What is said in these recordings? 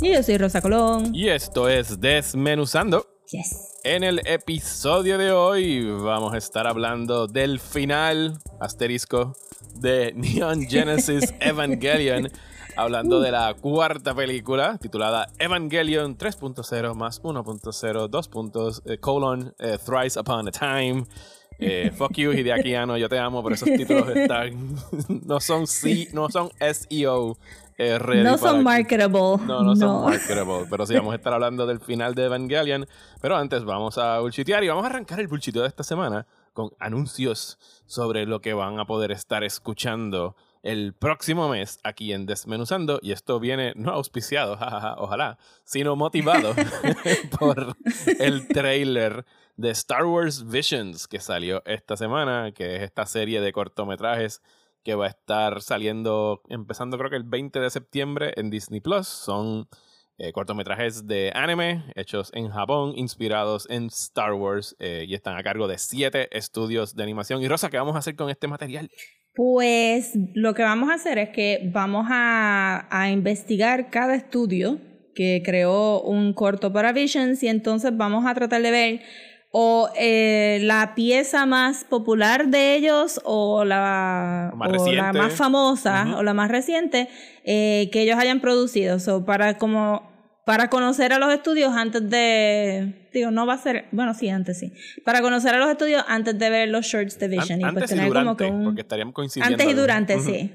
Y yo soy Rosa Colón. y esto es Desmenuzando. Yes. En el episodio de hoy vamos a estar hablando del final asterisco de Neon Genesis Evangelion, hablando de la cuarta película titulada Evangelion 3.0 más 1.0 2 puntos eh, colon eh, thrice upon a time. Eh, fuck you Hideaki Anno, yo te amo, pero esos títulos están no son C, no son SEO eh, ready No son marketable. no, no, son marketable. Pero sí, vamos a estar hablando del final de Evangelion. Pero antes vamos a bullshitear y vamos a arrancar el bullshiteo de esta semana con anuncios sobre lo que van a poder estar escuchando el próximo mes aquí en Desmenuzando. Y esto viene no auspiciado, jajaja, ojalá, sino motivado por el trailer de Star Wars Visions que salió esta semana, que es esta serie de cortometrajes que va a estar saliendo empezando creo que el 20 de septiembre en Disney Plus. Son eh, cortometrajes de anime hechos en Japón, inspirados en Star Wars eh, y están a cargo de siete estudios de animación. Y Rosa, ¿qué vamos a hacer con este material? Pues lo que vamos a hacer es que vamos a, a investigar cada estudio que creó un corto para Visions y entonces vamos a tratar de ver o eh, la pieza más popular de ellos o la, O más o la más famosa o la más reciente eh, que ellos hayan producido. So, para como para conocer a los estudios antes de digo no va a ser bueno sí antes sí para conocer a los estudios antes de ver los shorts de An- Vision y pues y como que un porque estarían coincidiendo. antes y durante, sí.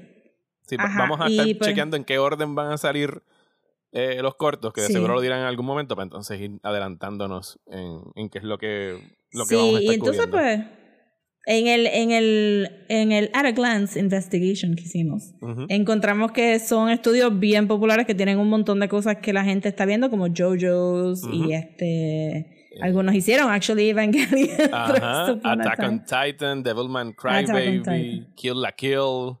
Sí, va- Ajá, vamos a estar pues- chequeando en qué orden van a salir eh, los cortos, que de Sí. seguro lo dirán en algún momento, para entonces ir adelantándonos en, en qué es lo que, lo que sí, vamos a estar y entonces cubriendo. pues en el en el en el at a glance investigation que hicimos Ujú. encontramos que son estudios bien populares que tienen un montón de cosas que la gente está viendo como JoJo's Ujú. y este algunos hicieron actually Evangelion Ajá, Attack on Titan, Devilman Crybaby. Kill la Kill,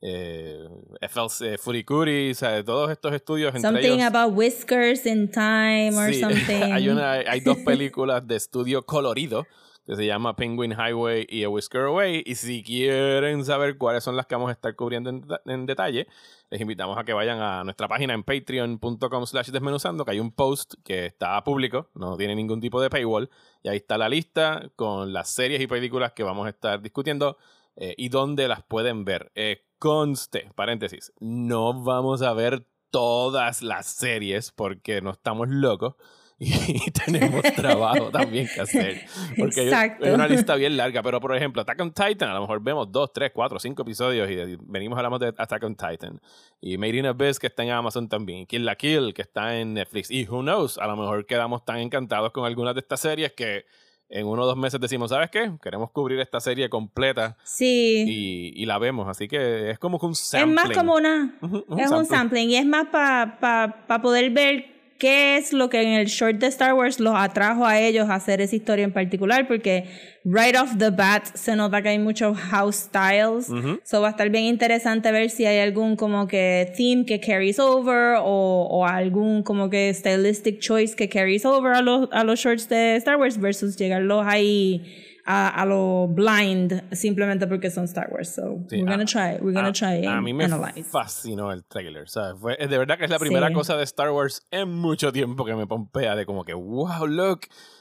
eh, FLC Furikuri, o sea, todos estos estudios entre something ellos. about whiskers in time or Sí, something hay, una, hay dos películas de estudio colorido que se llama Penguin Highway y A Whisker Away. Y si quieren saber cuáles son las que vamos a estar cubriendo en detalle, les invitamos a que vayan a nuestra página en patreon.com slash desmenuzando, que hay un post que está público, no tiene ningún tipo de paywall. Y ahí está la lista con las series y películas que vamos a estar discutiendo eh, y dónde las pueden ver. Eh, conste, paréntesis, no vamos a ver todas las series porque no estamos locos y tenemos trabajo también que hacer. Porque Exacto. hay una lista bien larga, pero por ejemplo, Attack on Titan, a lo mejor vemos dos, tres, cuatro, cinco episodios y venimos hablamos de Attack on Titan. Y Made in Abyss, que está en Amazon también. y Kill la Kill, que está en Netflix. Y who knows, a lo mejor quedamos tan encantados con algunas de estas series que en uno o dos meses decimos, ¿sabes qué? Queremos cubrir esta serie completa sí y, y la vemos. Así que es como un Es sampling. más como una. Un es un sampling. sampling y es más para pa, pa poder ver qué es lo que en el short de Star Wars los atrajo a ellos a hacer esa historia en particular, porque right off the bat se nota que hay muchos house styles. Ujú. So va a estar bien interesante ver si hay algún como que theme que carries over o, o algún como que stylistic choice que carries over a los, a los shorts de Star Wars versus llegarlos ahí a, a lo blind simplemente porque son Star Wars. So Sí, we're a- gonna try, we're gonna a, try a mí me analyze. fascinó el trailer. ¿sabes? Fue- de verdad que es la primera Sí. cosa de Star Wars en mucho tiempo que me pompea de como que, wow, look,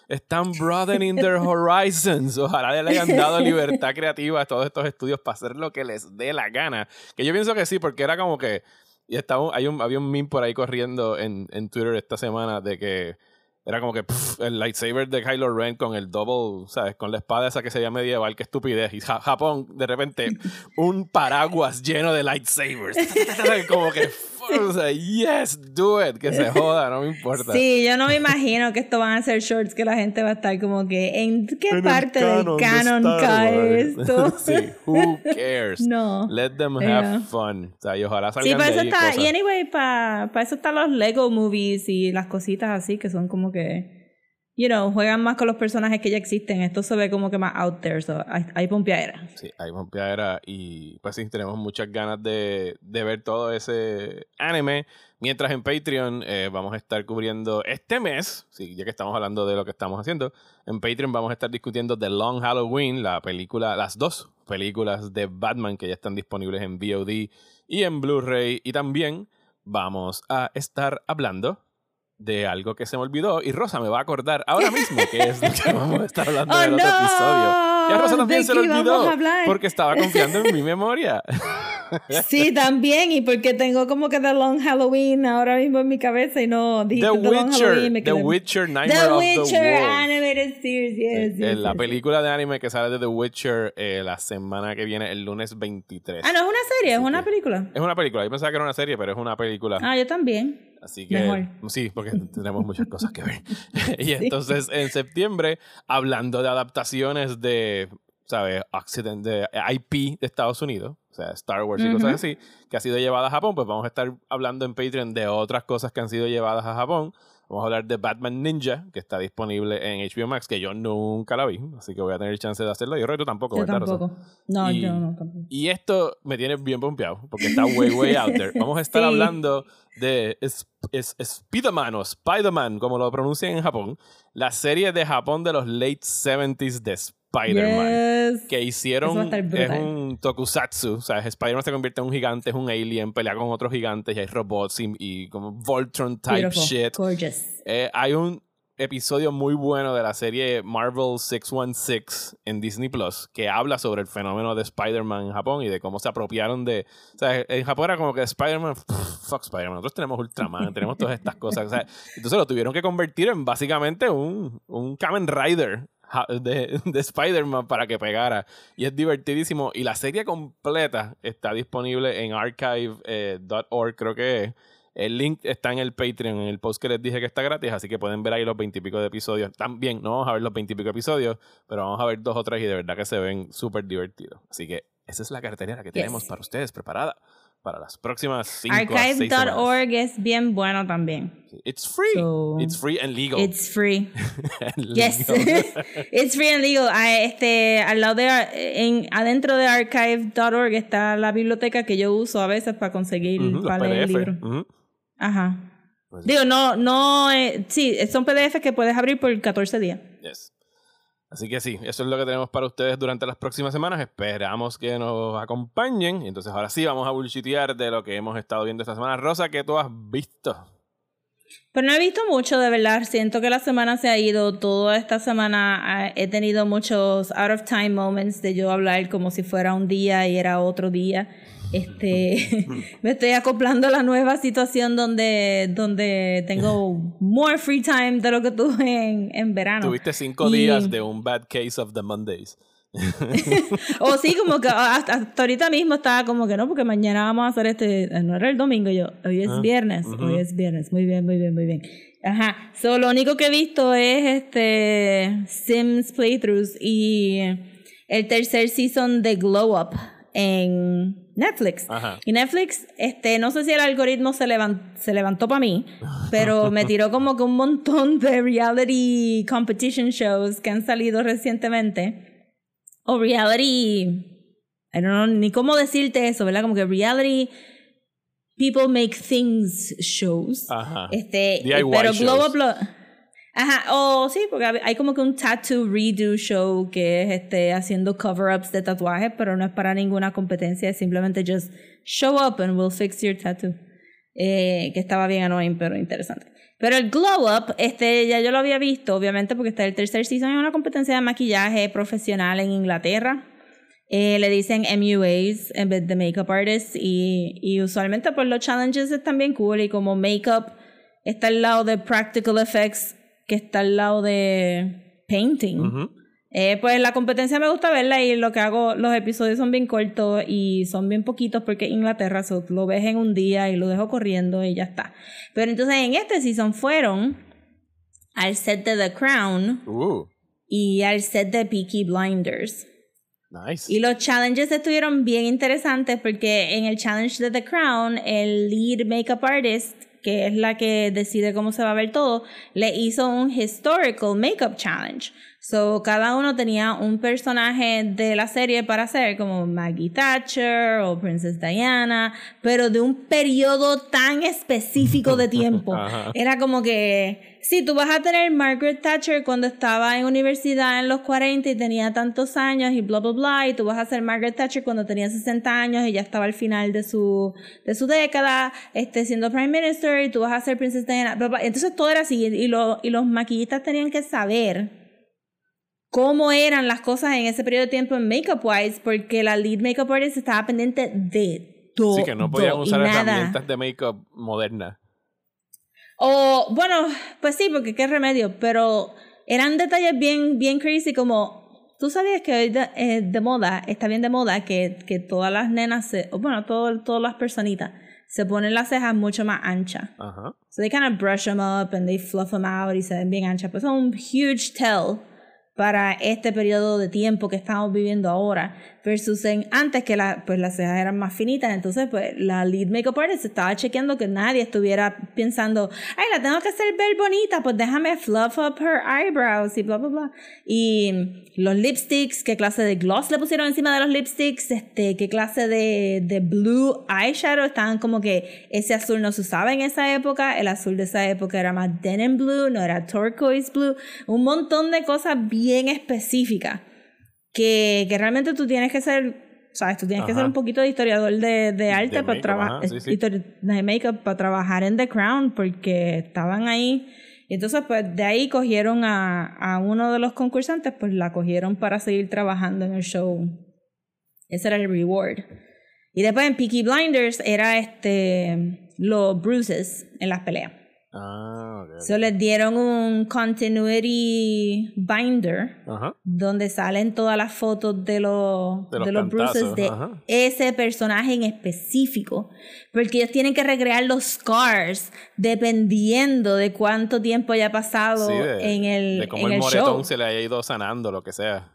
están broadening their horizons. Ojalá le hayan dado libertad creativa a todos estos estudios para hacer lo que les dé la gana. Que yo pienso que sí, porque era como que. Y estaba, hay un, había un meme por ahí corriendo en, en Twitter esta semana de que era como que pff, el lightsaber de Kylo Ren con el double, ¿sabes? Con la espada esa que se llama medieval, qué estupidez. Y Ja- Japón, de repente, un paraguas lleno de lightsabers. como que. O sea, yes, do it, que se joda, no me importa. Sí, yo no me imagino que esto van a ser shorts que la gente va a estar como que ¿en qué En parte del canon de canon Star cae esto? sí, who cares? No. Let them Yeah. have fun. O sea, y ojalá salgan Sí, para de eso ahí está, cosas. y anyway, para, para eso están los Lego movies y las cositas así que son como que, you know, juegan más con los personajes que ya existen. Esto se ve como que más out there, so hay, hay pompeadera. Sí, hay pompeadera y pues sí, tenemos muchas ganas de, de ver todo ese anime. Mientras en Patreon eh, vamos a estar cubriendo este mes, sí, ya que estamos hablando de lo que estamos haciendo, en Patreon vamos a estar discutiendo The Long Halloween, la película, las dos películas de Batman que ya están disponibles en VOD y en Blu-ray. Y también vamos a estar hablando de algo que se me olvidó y Rosa me va a acordar ahora mismo que es lo que vamos a estar hablando ¡Oh, en el otro no! episodio. Y a Rosa también ¿De se vamos olvidó porque estaba confiando en mi memoria. Sí, también, y porque tengo como que The Long Halloween ahora mismo en mi cabeza y no dijiste The The, Long Witcher, me The Witcher, Nightmare The of Witcher the Wolf. Animated Series, yes, Sí, yes, en la yes. película de anime que sale de The Witcher eh, la semana que viene, el lunes 23. Ah, no, es una serie, es una película. Es una película. Yo pensaba que era una serie, pero es una película. Ah, yo también. Así que mejor. sí, porque tenemos muchas cosas que ver. y entonces en septiembre, hablando de adaptaciones de, ¿sabes? Occident, de IP de Estados Unidos, o sea, Star Wars y Ujú. cosas así, que ha sido llevada a Japón, pues vamos a estar hablando en Patreon de otras cosas que han sido llevadas a Japón. Vamos a hablar de Batman Ninja, que está disponible en HBO Max, que yo nunca la vi, así que voy a tener chance de hacerlo. Yo creo que tú tampoco, Yo ¿verdad, Rosa? tampoco. No, Y- yo no tampoco. Y esto me tiene bien pompeado, porque está way, way out there. Vamos a estar Sí. hablando de es, es- Spider-Man o Spider-Man, como lo pronuncian en Japón, la serie de Japón de los late 70s de Spider-Man. Yes. Que hicieron, es un tokusatsu, o sea, Spider-Man se convierte en un gigante, es un alien, pelea con otros gigantes y hay robots y, y como Voltron type Beautiful. shit. Gorgeous. Eh, hay un episodio muy bueno de la serie Marvel 616 en Disney Plus que habla sobre el fenómeno de Spider-Man en Japón y de cómo se apropiaron de. O sea, en Japón era como que Spider-Man, fuck Spider-Man, nosotros tenemos Ultraman, tenemos todas estas cosas. O sea, entonces lo tuvieron que convertir en básicamente un, un Kamen Rider de, de Spider-Man para que pegara. Y es divertidísimo. Y la serie completa está disponible en archive.org, creo que es. El link está en el Patreon, en el post que les dije que está gratis, así que pueden ver ahí los veintipico de episodios. También no vamos a ver los veintipico episodios, pero vamos a ver dos o tres y de verdad que se ven súper divertidos. Así que esa es la cartelera que tenemos para ustedes preparada para las próximas. Archive.org es bien bueno también. It's free. So- It's free and legal. It's free. And Yes. It's free and legal. Ah, Este, al lado de, en, adentro de archive.org está la biblioteca que yo uso a veces para conseguir Ujú, los para leer libros. Ajá. Pues- Digo, no, no, eh, sí, son PDF que puedes abrir por 14 días. Yes. Así que sí, eso es lo que tenemos para ustedes durante las próximas semanas. Esperamos que nos acompañen. Y entonces ahora sí vamos a bullshitear de lo que hemos estado viendo esta semana. Rosa, ¿qué tú has visto? Pero no he visto mucho, de verdad. Siento que la semana se ha ido. Toda esta semana ah, he tenido muchos out of time moments de yo hablar como si fuera un día y era otro día. Este, me estoy acoplando a la nueva situación donde, donde tengo more free time de lo que tuve en, en verano. Tuviste cinco Y- días de un bad case of the Mondays. O sí, como que hasta, hasta ahorita mismo estaba como que no, porque mañana vamos a hacer este, eh, no era el domingo yo, hoy es Ah, viernes, hoy es viernes, muy bien, muy bien, muy bien. Ajá, so, lo único que he visto es este Sims playthroughs y el tercer season de Glow Up en Netflix. Ajá. Y Netflix, este, no sé si el algoritmo se, se levantó para mí, pero me tiró como que un montón de reality competition shows que han salido recientemente. O reality. I don't know ni cómo decirte eso, ¿verdad? Como que reality people make things shows. Ajá. Este, DIY pero shows. Ajá, o sí, porque hay como que un tattoo redo show que es este haciendo cover-ups de tatuajes, pero no es para ninguna competencia, es simplemente just show up and we'll fix your tattoo. Eh, que estaba bien annoying, pero interesante. Pero el Glow Up, este, ya yo lo había visto, obviamente, porque está el tercer season, es una competencia de maquillaje profesional en Inglaterra. Eh, le dicen MUAs en vez de Makeup Artists y, y usualmente pues los challenges están bien cool y como Makeup está al lado de Practical Effects que está al lado de Painting. Ujú. Eh, pues la competencia me gusta verla y lo que hago, los episodios son bien cortos y son bien poquitos porque Inglaterra so, lo ves en un día y lo dejo corriendo y ya está. Pero entonces en este season fueron al set de The Crown Uh, y al set de Peaky Blinders. nice. Y los challenges estuvieron bien interesantes porque en el challenge de The Crown, el lead makeup artist, que es la que decide cómo se va a ver todo, le hizo un historical makeup challenge. So, cada uno tenía un personaje de la serie para hacer, como Maggie Thatcher o Princess Diana, pero de un periodo tan específico de tiempo. Era como que, sí, tú vas a tener Margaret Thatcher cuando estaba en universidad en los 40 y tenía tantos años y bla, bla, bla, y tú vas a ser Margaret Thatcher cuando tenía 60 años y ya estaba al final de su, de su década, este, siendo Prime Minister, y tú vas a ser Princess Diana, bla, bla. Entonces todo era así, y, lo, y los maquillistas tenían que saber cómo eran las cosas en ese periodo de tiempo en makeup wise, porque la lead makeup artist estaba pendiente de todo. Sí, que no podían usar herramientas de make-up modernas. O, bueno, pues sí, porque qué remedio, pero eran detalles bien, bien crazy como, tú sabías que hoy de, eh, de moda, está bien de moda que, que todas las nenas, se, bueno, todo, todas las personitas, se ponen las cejas mucho más anchas. Ajá. So they kind of brush them up and they fluff them out y se ven bien anchas. Pues es un huge tell para este periodo de tiempo que estamos viviendo ahora versus en antes que la, pues las cejas eran más finitas entonces pues la lead makeup artist estaba chequeando que nadie estuviera pensando ay la tengo que hacer ver bonita pues déjame fluff up her eyebrows y bla bla bla. Y los lipsticks qué clase de gloss le pusieron encima de los lipsticks este qué clase de, de blue eyeshadow estaban como que ese azul no se usaba en esa época el azul de esa época era más denim blue no era turquoise blue un montón de cosas bien específicas que, que realmente tú tienes que ser, ¿sabes? Tú tienes que Ajá. ser un poquito de historiador de, de arte para make-up, trabajar, sí, sí. de make-up para trabajar en The Crown porque estaban ahí. Y entonces, pues de ahí cogieron a, a uno de los concursantes, pues la cogieron para seguir trabajando en el show. Ese era el reward. Y después en Peaky Blinders era este los bruises en las peleas. Ah, ok. So les dieron un continuity binder Ajá. donde salen todas las fotos de los, De de los bruises cantazos, de ajá. ese personaje en específico. Porque ellos tienen que recrear los scars dependiendo de cuánto tiempo haya pasado Sí, de, en el, de cómo en el el moretón show. se le haya ido sanando, lo que sea.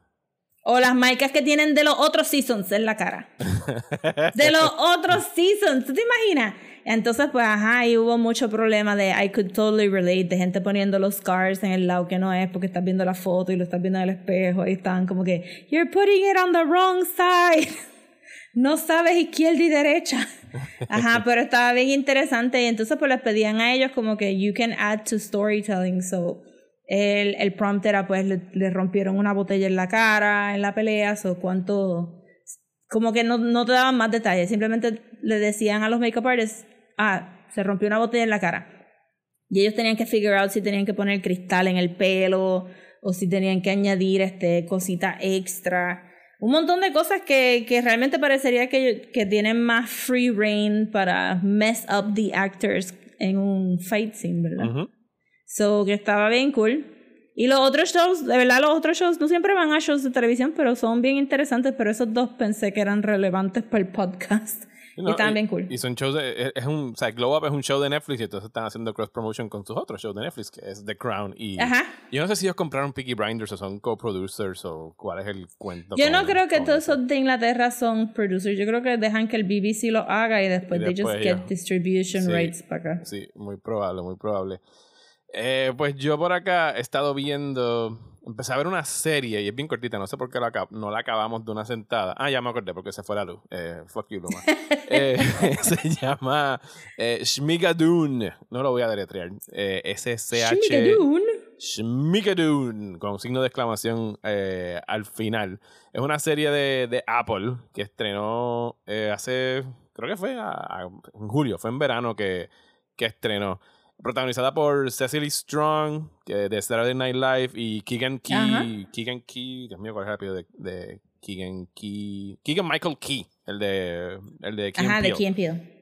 O las marcas que tienen de los otros seasons en la cara. De los otros seasons. ¿Tú te imaginas? Entonces, pues, ajá, ahí hubo mucho problema de I could totally relate, de gente poniendo los scars en el lado que no es porque estás viendo la foto y lo estás viendo en el espejo y estaban como que, you're putting it on the wrong side. No sabes izquierda y derecha. Ajá, pero estaba bien interesante y entonces pues les pedían a ellos como que you can add to storytelling, so el, el prompt era pues le, le rompieron una botella en la cara en la pelea, o cuánto, como que no, no te daban más detalles, simplemente le decían a los makeup artists, ah, se rompió una botella en la cara. Y ellos tenían que figure out si tenían que poner cristal en el pelo o si tenían que añadir este cosita extra. Un montón de cosas que, que realmente parecería que, que tienen más free reign para mess up the actors en un fight scene, ¿verdad? Ujú. So, que estaba bien cool. Y los otros shows, de verdad, los otros shows no siempre van a shows de televisión, pero son bien interesantes. Pero esos dos pensé que eran relevantes para el podcast. No, y estaban bien cool. Y son shows de, es- un, o sea, Glow Up es un show de Netflix y entonces están haciendo cross promotion con sus otros shows de Netflix, que es The Crown. Y Ajá. yo no sé si ellos compraron Peaky Blinders o son co-producers o cuál es el cuento. Yo con- no creo que todos eso. esos de Inglaterra son producers. Yo creo que dejan que el BBC lo haga y después, Y they just después get ellos. distribution Sí. rights para acá. Sí, muy probable, muy probable. Eh, pues yo por acá he estado viendo. Empecé a ver una serie y es bien cortita, no sé por qué la no la acabamos de una sentada. Ah, ya me acordé porque se fue la luz. Eh, fuck you, Luma. Eh, se llama eh, Shmigadoon. No lo voy a deletrear. Eh, S-C-H. Shmigadoon. Con signo de exclamación eh, al final. Es una serie de, de Apple que estrenó eh, hace, creo que fue a- a- en julio, fue en verano que, que estrenó. Protagonizada por Cecily Strong, que de Saturday Night Live, y Keegan Ajá. Key. Keegan Key, Dios mío, ¿cuál es el apellido de, de Keegan Key? Keegan Michael Key, el de, el de Key Ajá, de. Key and Peele.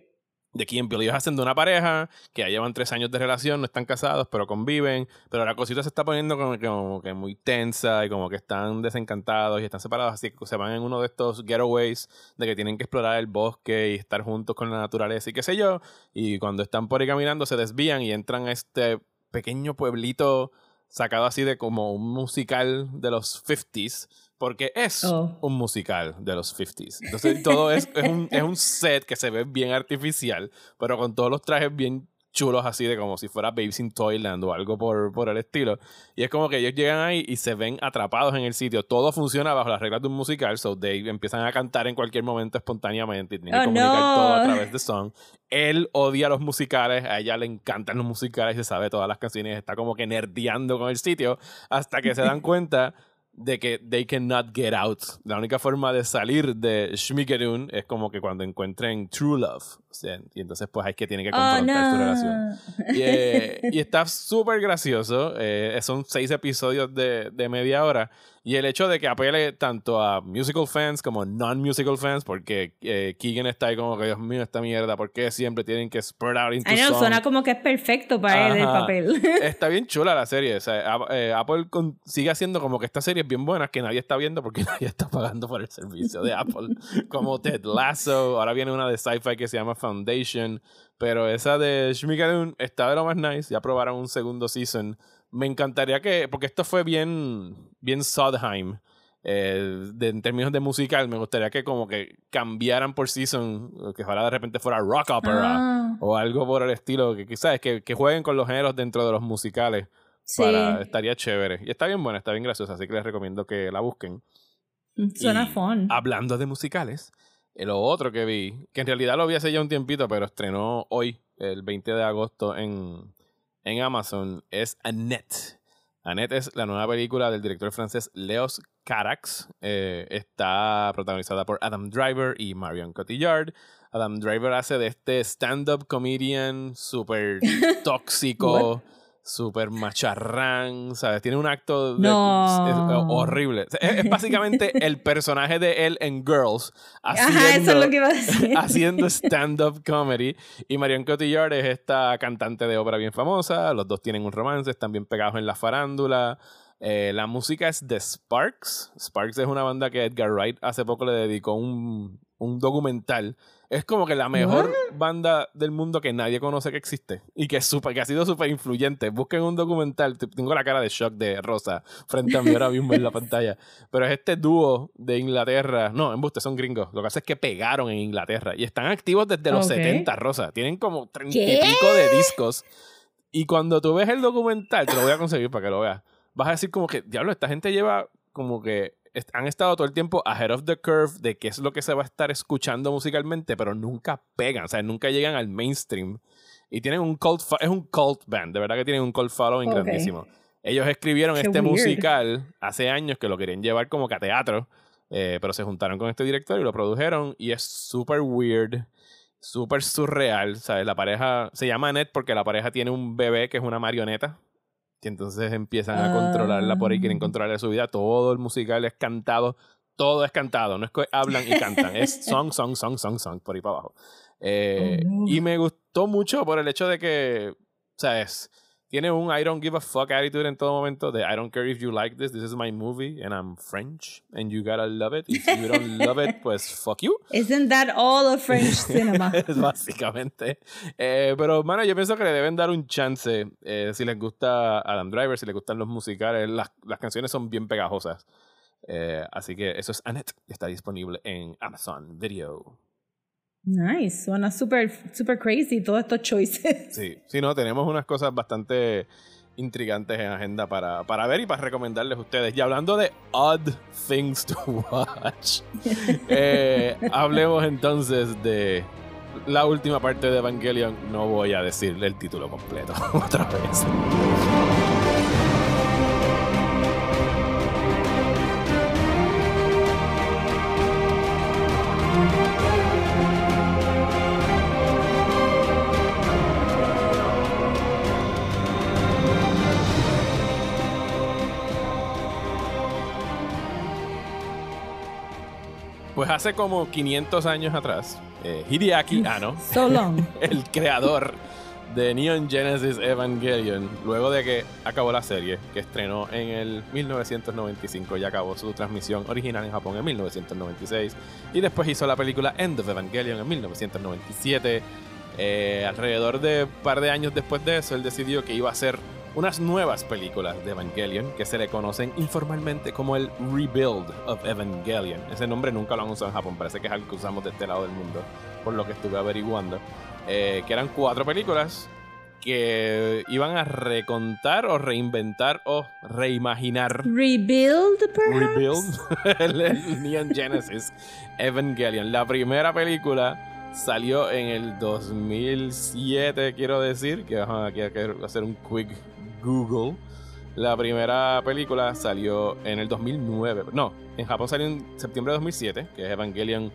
De Key Peele. Ellos hacen de una pareja que ya llevan tres años de relación, no están casados, pero conviven. Pero la cosita se está poniendo como como que muy tensa y como que están desencantados y están separados. Así que se van en uno de estos getaways de que tienen que explorar el bosque y estar juntos con la naturaleza y qué sé yo. Y cuando están por ahí caminando se desvían y entran a este pequeño pueblito sacado así de como un musical de los 50s porque es Oh. un musical de los 50s. Entonces todo es, es, un, es un set que se ve bien artificial, pero con todos los trajes bien chulos así de como si fuera Babes in Toyland o algo por, por el estilo. Y es como que ellos llegan ahí y se ven atrapados en el sitio. Todo funciona bajo las reglas de un musical, so they empiezan a cantar en cualquier momento espontáneamente y tienen que Oh, comunicar no. todo a través de song. Él odia los musicales, a ella le encantan los musicales, se sabe todas las canciones, está como que nerdeando con el sitio hasta que se dan cuenta de que they cannot get out. La única forma de salir de Schmigadoon es como que cuando encuentren true love. O sea, y entonces pues hay que tienen que Oh, confrontar su no. relación. Y, eh, y está súper gracioso. eh, son seis episodios de, de media hora. Y el hecho de que apele tanto a musical fans como non-musical fans, porque eh, Keegan está ahí como que, Dios mío, esta mierda, ¿por qué siempre tienen que spread out into I know, song? suena como que es perfecto para él el Ajá. papel. Está bien chula la serie. O sea, eh, Apple con- sigue haciendo como que estas series bien buenas que nadie está viendo porque nadie está pagando por el servicio de Apple. como Ted Lasso. Ahora viene una de sci-fi que se llama Foundation. Pero esa de Shmigadoon está de lo más nice. Ya probaron un segundo season. Me encantaría que. Porque esto fue bien. Bien Sondheim. eh, de- en términos de musical, me gustaría que como que cambiaran por season. Que ojalá de repente fuera rock opera Ah, o algo por el estilo, que quizás que, que jueguen con los géneros dentro de los musicales. sí, Para, estaría chévere. Y está bien buena, está bien graciosa, así que les recomiendo que la busquen. suena Y fun. Hablando de musicales, lo otro que vi, que en realidad lo vi hace ya un tiempito, pero estrenó hoy, el 20 de agosto, en, en Amazon, es Annette. Annette es la nueva película del director francés Leos Carax. Eh, está protagonizada por Adam Driver y Marion Cotillard. Adam Driver hace de este stand-up comedian súper tóxico, súper macharrán, ¿sabes? Tiene un acto de- No. es- es horrible. Es, es básicamente el personaje de él en Girls Ajá, eso es haciendo, lo que iba a decir. haciendo stand-up comedy. Y Marion Cotillard es esta cantante de ópera bien famosa. Los dos tienen un romance, están bien pegados en la farándula. Eh, la música es de Sparks. Sparks es una banda que Edgar Wright hace poco le dedicó un, un documental. Es como que la mejor banda del mundo que nadie conoce que existe y que, es súper- que ha sido súper influyente. Busquen un documental. Tengo la cara de shock de Rosa frente a mí ahora mismo en la pantalla. Pero es este dúo de Inglaterra. No, embuste, son gringos. Lo que pasa es que pegaron en Inglaterra y están activos desde los Ok. 70, Rosa. Tienen como 30 y pico de discos. Y cuando tú ves el documental, te lo voy a conseguir para que lo veas. Vas a decir como que, diablo, esta gente lleva como que han estado todo el tiempo ahead of the curve de qué es lo que se va a estar escuchando musicalmente, pero nunca pegan, o sea, nunca llegan al mainstream. Y tienen un cult, es un cult band, de verdad que tienen un cult following Ok. grandísimo. Ellos escribieron Qué este weird. musical hace años que lo querían llevar como que a teatro, eh, pero se juntaron con este director y lo produjeron y es súper weird, súper surreal, ¿sabes? La pareja se llama Annette porque la pareja tiene un bebé que es una marioneta. Y entonces empiezan a controlarla por ahí, quieren Ah. controlar su vida. Todo el musical es cantado, todo es cantado, no es que hablan y cantan, es song, song, song, song, song, por ahí para abajo. Eh, Oh, no. Y me gustó mucho por el hecho de que, ¿sabes? Tiene un I don't give a fuck attitude en todo momento de I don't care if you like this, this is my movie and I'm French and you gotta love it. If you don't love it, pues fuck you. Isn't that all of French cinema? básicamente. Eh, pero, mano, yo pienso que le deben dar un chance. eh, si les gusta Adam Driver, si les gustan los musicales, las, las canciones son bien pegajosas. Eh, así que eso es Annette. Está disponible en Amazon Video. Nice, suena super, super crazy todos estos choices. Sí, sí, no, tenemos unas cosas bastante intrigantes en agenda para, para ver y para recomendarles a ustedes. Y hablando de odd things to watch, eh, hablemos entonces de la última parte de Evangelion. No voy a decirle el título completo otra vez. Hace como 500 años atrás, eh, Hideaki Anno, So long. el creador de Neon Genesis Evangelion, luego de que acabó la serie, que estrenó en el 1995 y acabó su transmisión original en Japón en 1996, y después hizo la película End of Evangelion en 1997. Eh, alrededor de un par de años después de eso, él decidió que iba a hacer unas nuevas películas de Evangelion que se le conocen informalmente como el Rebuild of Evangelion. Ese nombre nunca lo han usado en Japón, parece que es algo que usamos de este lado del mundo, por lo que estuve averiguando. Eh, que eran cuatro películas que iban a recontar o reinventar o reimaginar Rebuild, perhaps? Rebuild el, el Neon Genesis Evangelion. La primera película salió en el 2007, quiero decir, que hay que hacer un quick Google. La primera película salió en el 2009. No, en Japón salió en septiembre de 2007, que es Evangelion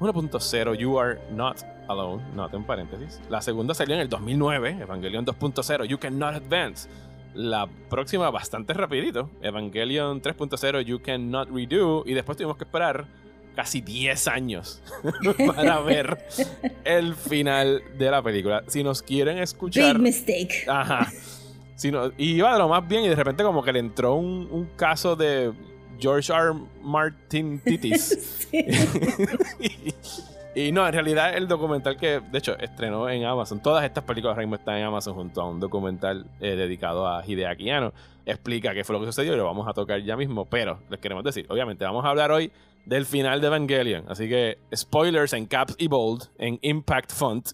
1.0 You Are Not Alone, not en paréntesis. La segunda salió en el 2009, Evangelion 2.0 You Cannot Advance. La próxima bastante rapidito, Evangelion 3.0 You Cannot Redo. Y después tuvimos que esperar casi 10 años para ver el final de la película. Si nos quieren escuchar... Big mistake. Ajá. Si no- y iba de lo más bien y de repente como que le entró un, un caso de George R. Martin Titis. y, y no, en realidad el documental que, de hecho, estrenó en Amazon, todas estas películas ahora están en Amazon junto a un documental eh, dedicado a Hideaki Anno, explica qué fue lo que sucedió y lo vamos a tocar ya mismo, pero les queremos decir, obviamente vamos a hablar hoy del final de Evangelion, así que spoilers en caps y bold, en impact font,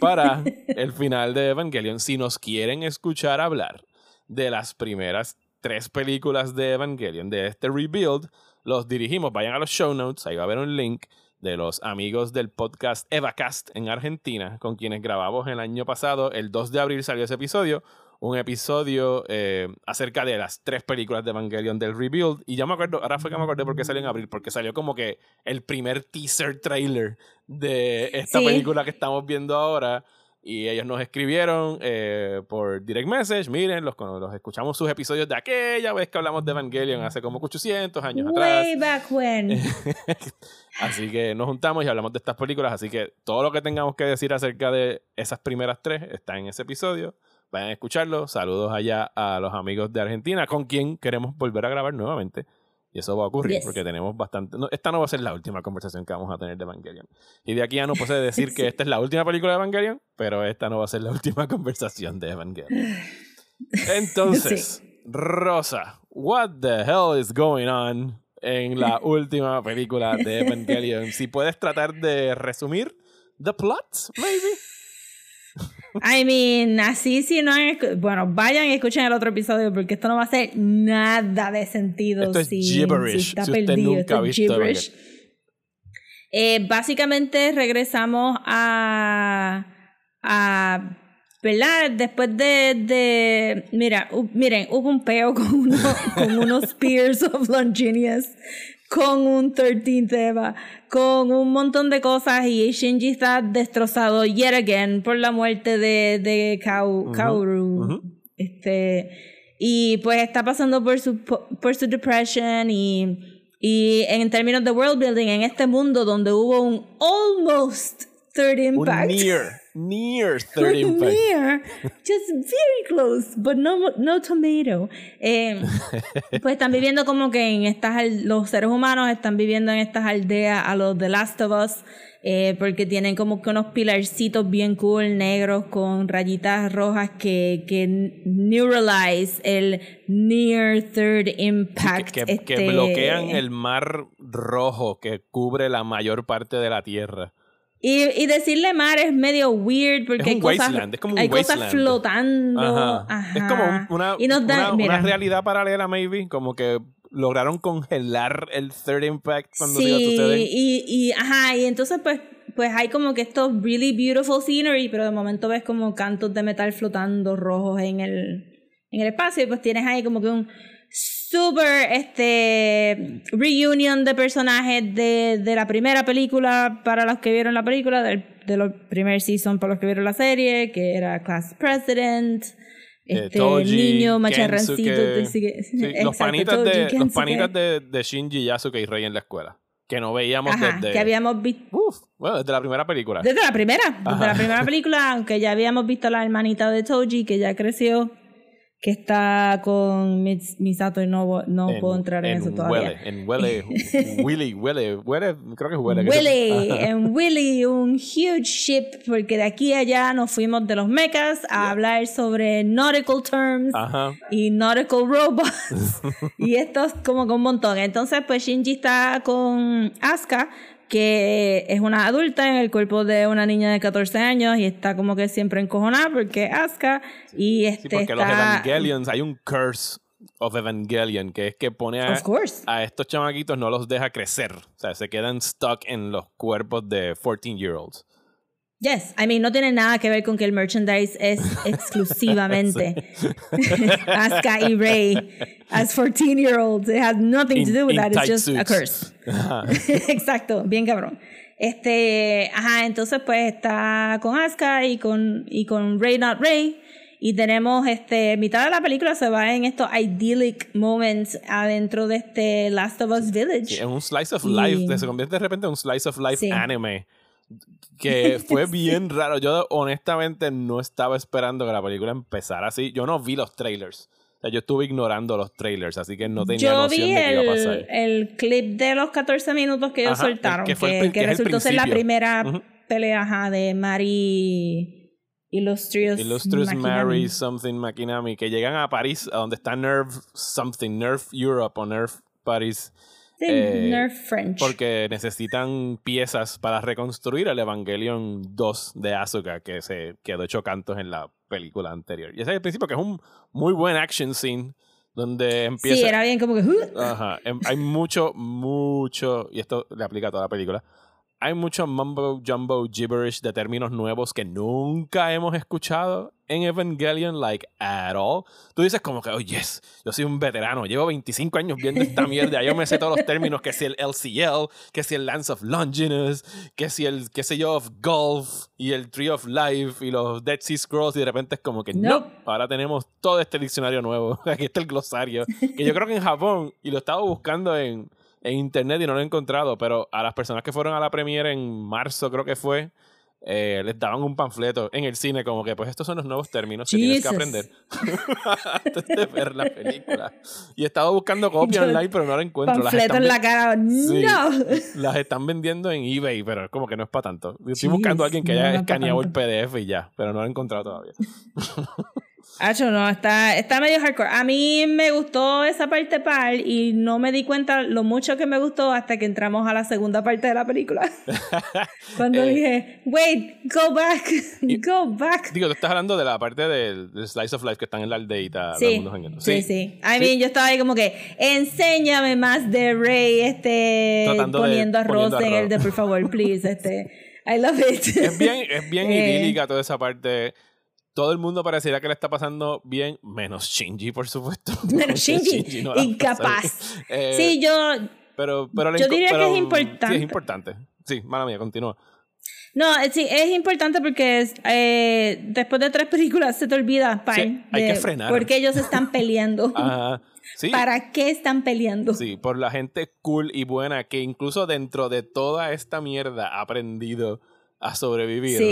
para el final de Evangelion, si nos quieren escuchar hablar de las primeras tres películas de Evangelion, de este rebuild, los dirigimos, vayan a los show notes, ahí va a haber un link de los amigos del podcast EvaCast en Argentina, con quienes grabamos el año pasado, el 2 de abril salió ese episodio, un episodio eh, acerca de las tres películas de Evangelion del Rebuild. Y ya me acuerdo, ahora fue que me acordé por qué salió en abril, porque salió como que el primer teaser trailer de esta Sí. película que estamos viendo ahora. Y ellos nos escribieron eh, por direct message. Miren, los, los escuchamos sus episodios de aquella vez que hablamos de Evangelion hace como 800 años atrás. Way back when. Así que nos juntamos y hablamos de estas películas. Así que todo lo que tengamos que decir acerca de esas primeras tres está en ese episodio. Vayan a escucharlo. Saludos allá a los amigos de Argentina con quien queremos volver a grabar nuevamente. Y eso va a ocurrir Yes. porque tenemos bastante. no, esta no va a ser la última conversación que vamos a tener de Evangelion. Y de aquí ya no puede decir que esta es la última película de Evangelion, pero esta no va a ser la última conversación de Evangelion. Entonces, Rosa, what the hell is going on en la última película de Evangelion? Si puedes tratar de resumir the plot, maybe. I mean, así si no han Bueno, vayan y escuchen el otro episodio porque esto no va a hacer nada de sentido. Esto es si, gibberish, si está si usted perdido. nunca Esto ha visto gibberish. Eh, básicamente regresamos a. a ¿Verdad? Después de. de mira, miren, hubo un peo con, uno- con unos Spears of Longinius, con un 13th Eva, con un montón de cosas y Shinji está destrozado yet again por la muerte de, de Kau- Kaoru. ujú. Este, y pues está pasando por su, por su depression y, y en términos de world building, en este mundo donde hubo un almost third Un impact. near, near third impact. Near, just very close, but no, no tomato. Eh, pues están viviendo como que en estas, los seres humanos están viviendo en estas aldeas a los The Last of Us, eh, porque tienen como que unos pilarcitos bien cool, negros, con rayitas rojas que, que neuralize el Near Third Impact. Que este, bloquean el mar rojo que cubre la mayor parte de la Tierra. Y, y decirle mar es medio weird porque Es hay cosas, es como hay cosas flotando. Ajá. ajá. Es como un- una, nos da, una- una realidad paralela, maybe. Como que lograron congelar el Third Impact cuando se iba a sí, y, y ajá, y entonces pues, pues hay como que estos really beautiful scenery, pero de momento ves como cantos de metal flotando rojos en el, en el espacio, y pues tienes ahí como que un super este reunion de personajes de, de la primera película para los que vieron la película, del, de los primer season para los que vieron la serie, que era Class President, Eh, este Toji, niño macharrancito, de- los panitas, Toji, de, los panitas de, de Shinji, Yasuke y Rey en la escuela. que no veíamos Ajá, desde, que habíamos visto. bueno, desde la primera película. Desde la primera, desde la primera película, aunque ya habíamos visto la hermanita de Toji, que ya creció, que está con Mis- Misato y no, no puedo entrar en, eso todavía. Huele, en Huele, Willy, Huele, Huele, creo que es Huele. Willy, Ajá. en Willy, un huge ship, porque de aquí a allá nos fuimos de los mechas a hablar sobre nautical terms Ajá. y nautical robots. y esto es como que un montón. Entonces, pues Shinji está con Asuka, que es una adulta en el cuerpo de una niña de 14 años y está como que siempre encojonada porque Asuka y este Sí, porque los está... Evangelions, hay un curse of Evangelion, que es que pone a, a estos chamaquitos, no los deja crecer. O sea, se quedan stuck en los cuerpos de 14-year-olds. Yes, I mean, no tiene nada que ver con que el merchandise es exclusivamente Asuka y Rey as 14 year olds. It has nothing to do with that. It's just a suits. curse. Exacto, bien cabrón. Este, ajá, entonces pues está con Asuka y con, y con Rey Not Rey. Y tenemos, este, mitad de la película se va en estos idyllic moments adentro de este Last of Us Village. Sí, es un slice of Y- life, se convierte de repente en un slice of life Sí. anime. Que fue bien raro. Yo honestamente no estaba esperando que la película empezara así. Yo no vi los trailers. O sea, yo estuve ignorando los trailers, así que no tenía Yo noción vi de qué iba a pasar. el, el clip de los 14 minutos que ellos Ajá, soltaron, que que, fue el prin- que que resultó ser la primera pelea ajá, de Mari Illustrious, Illustrious. Mary Something Makinami, que llegan a París, a donde está Nerve Something, Nerve Europe o Nerve París, Sí, eh, French. porque necesitan piezas para reconstruir el Evangelion 2 de Asuka, que se quedó hecho cantos en la película anterior. Y ese es el principio, que es un muy buen action scene, donde empieza... sí, era bien como que... "Uh". Ajá. Em- Hay mucho, mucho, y esto le aplica a toda la película. Hay mucho mumbo jumbo gibberish de términos nuevos que nunca hemos escuchado en Evangelion, like at all. Tú dices como que, oh yes, yo soy un veterano, llevo 25 años viendo esta mierda, yo me sé todos los términos, que si el LCL, que si el Lance of Longinus, que si el, qué sé yo, of Golf, y el Tree of Life, y los Dead Sea Scrolls, y de repente es como que, no, Nope. ahora tenemos todo este diccionario nuevo, aquí está el glosario, que yo creo que en Japón, y lo estaba buscando en, en internet y no lo he encontrado, pero a las personas que fueron a la premiere en marzo, creo que fue, eh, les daban un panfleto en el cine como que pues estos son los nuevos términos que tienes que aprender antes de ver la película. Y he estado buscando copia Yo- online, pero no la encuentro. Las Panfleto están en la cara. Sí. ¡No! Las están vendiendo en eBay, pero es como que no es para tanto. Estoy Jeez, buscando a alguien que haya no escaneado el. PDF y ya, pero no lo he encontrado todavía. Hacho, no, está, está medio hardcore. A mí me gustó esa parte par y no me di cuenta lo mucho que me gustó hasta que entramos a la segunda parte de la película. Cuando Eh, dije, wait, go back, go back. Digo, tú estás hablando de la parte del, del Slice of Life que están en la aldeita. Sí, jangueando. sí, sí. I Sí. mean, yo estaba ahí como que, enséñame más de Rey, este, Tratando de- poniendo arroz poniendo en arroz. el de, por favor, please, este, I love it. Es bien, es bien Eh. idílica toda esa parte. Todo el mundo pareciera que le está pasando bien, menos Shinji, por supuesto. Menos Shinji, no incapaz. Eh, sí, yo, pero, pero yo diría que es Sí, importante. es importante. Sí, mala mía, continúa. No, eh, sí, es importante porque eh, después de tres películas se te olvida, Sí, hay de que frenar. por qué ellos están peleando. Ajá. Sí, ¿Para qué están peleando? sí, por la gente cool y buena que incluso dentro de toda esta mierda ha aprendido a sobrevivir. Sí.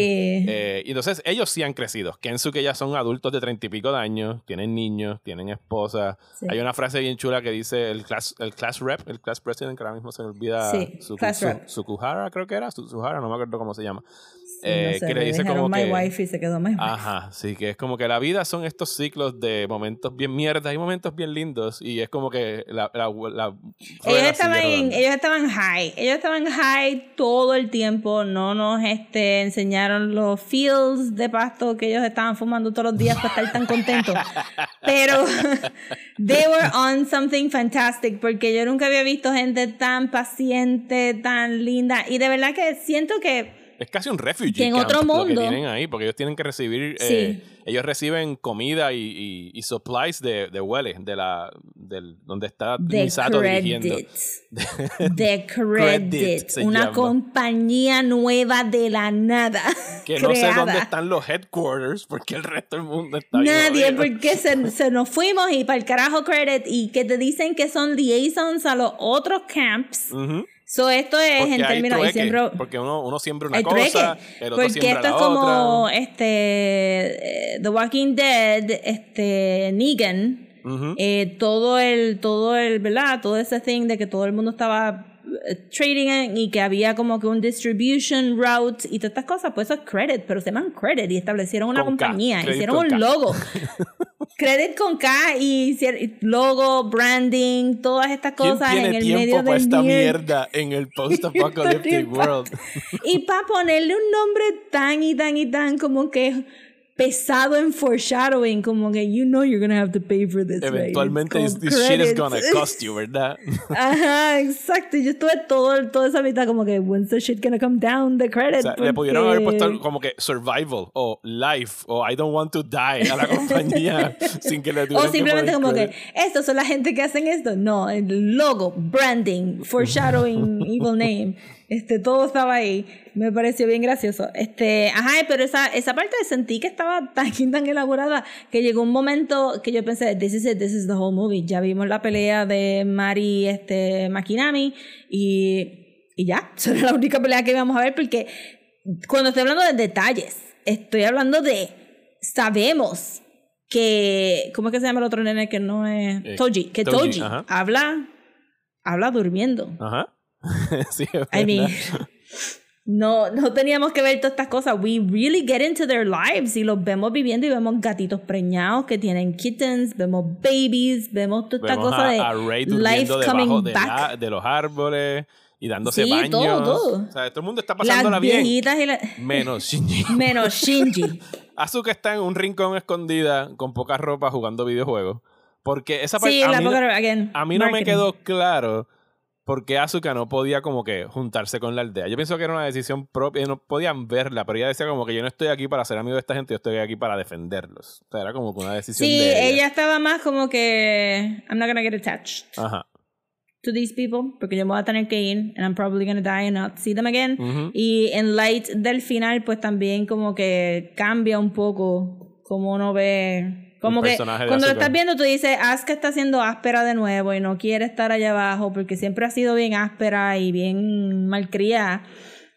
Eh, y entonces ellos sí han crecido. Kensuke ya son adultos de treinta y pico de años, tienen niños, tienen esposa. Sí. Hay una frase bien chula que dice el class, el class rep, el class president, que ahora mismo se me olvida. Sí, Suku- class Su-. Sukuhara, creo que era. Su- Suhara, no me acuerdo cómo se llama. Eh, no sé, que le dice como my que- wife y se quedó my wife. Ajá, sí, que es como que la vida son estos ciclos de momentos bien mierdas y momentos bien lindos. Y es como que la. la, la ellos estaban, ellos estaban high, ellos estaban high todo el tiempo, no nos este, enseñaron los fields de pasto que ellos estaban fumando todos los días para estar tan contentos. Pero they were on something fantastic porque yo nunca había visto gente tan paciente, tan linda y de verdad que siento que Es casi un refugee Que en camp otro lo que mundo- tienen ahí, porque ellos tienen que recibir, Sí. eh, ellos reciben comida y, y- y supplies de, de Huele, de la, del, donde está The Misato dirigiendo. Credits. The Credit Credit. Una llama. compañía nueva de la nada. Que no sé dónde están los headquarters, porque el resto del mundo está Nadie, porque se, se nos fuimos y para el carajo credit y que te dicen que son liaisons a los otros camps. Ujú. So, esto es Porque en términos. Trueque, siempre, porque uno, uno siembra una cosa, trueque. el otro Porque siembra esto la es como otra. este eh, The Walking Dead, este Negan, eh, todo el, todo el, ¿verdad? Todo ese thing de que todo el mundo estaba eh, trading y que había como que un distribution route y todas estas cosas, pues eso es credit, pero se llaman credit y establecieron una Con compañía, hicieron un K. logo. credit con K y logo, branding, todas estas ¿Quién cosas en tiene el tiempo medio para del esta mierda en el post-apocalyptic tiempo. world? y para ponerle un nombre tan y tan y tan como que pesado en foreshadowing, como que you know you're gonna have to pay for this. Eventualmente, this shit is gonna cost you, ¿verdad? Ajá, exacto. Yo estuve todo, toda esa mitad como que when's the shit gonna come down the credit. O sea, le pudieron haber puesto como que survival o life o I don't want to die a la compañía sin que le O que simplemente como que, estos son la gente que hacen esto. No, el logo, branding, foreshadowing, evil name. Este, todo estaba ahí. Me pareció bien gracioso. Este, ajá, pero esa, esa parte sentí que estaba tan, tan elaborada que llegó un momento que yo pensé, this is it, this is the whole movie. Ya vimos la pelea de Mari, este, Makinami y, y ya. Esa era la única pelea que íbamos a ver porque cuando estoy hablando de detalles, estoy hablando de, sabemos que, ¿cómo es que se llama el otro nene que no es? Eh, Toji, que Toji, Toji, habla, habla durmiendo. Ajá. sí, es I mean, no, no teníamos que ver todas estas cosas. We really get into their lives y los vemos viviendo y vemos gatitos preñados que tienen kittens, vemos babies, vemos toda esta Vemos cosa a, de a Rey life coming de, back. la- de los árboles y dándose Sí, baños. todo, todo. O sea, todo el mundo está pasándola Las bien. viejitas y la... Menos Shinji. Menos Shinji. Asuka está en un rincón escondida con poca ropa jugando videojuegos. Porque esa parte Sí, a, mí, no- poca, again, a mí no me quedó claro por qué Asuka no podía como que juntarse con la aldea. Yo pienso que era una decisión propia, no podían verla, pero ella decía como que yo no estoy aquí para ser amigo de esta gente, yo estoy aquí para defenderlos. O sea, era como que una decisión Sí, de ella estaba más como que I'm not gonna get attached Ajá. to these people porque yo me voy a tener que ir and I'm probably gonna die and not see them again. Y en light del final pues también como que cambia un poco como uno ve como que cuando lo estás viendo tú dices Asuka está siendo áspera de nuevo y no quiere estar allá abajo porque siempre ha sido bien áspera y bien malcriada.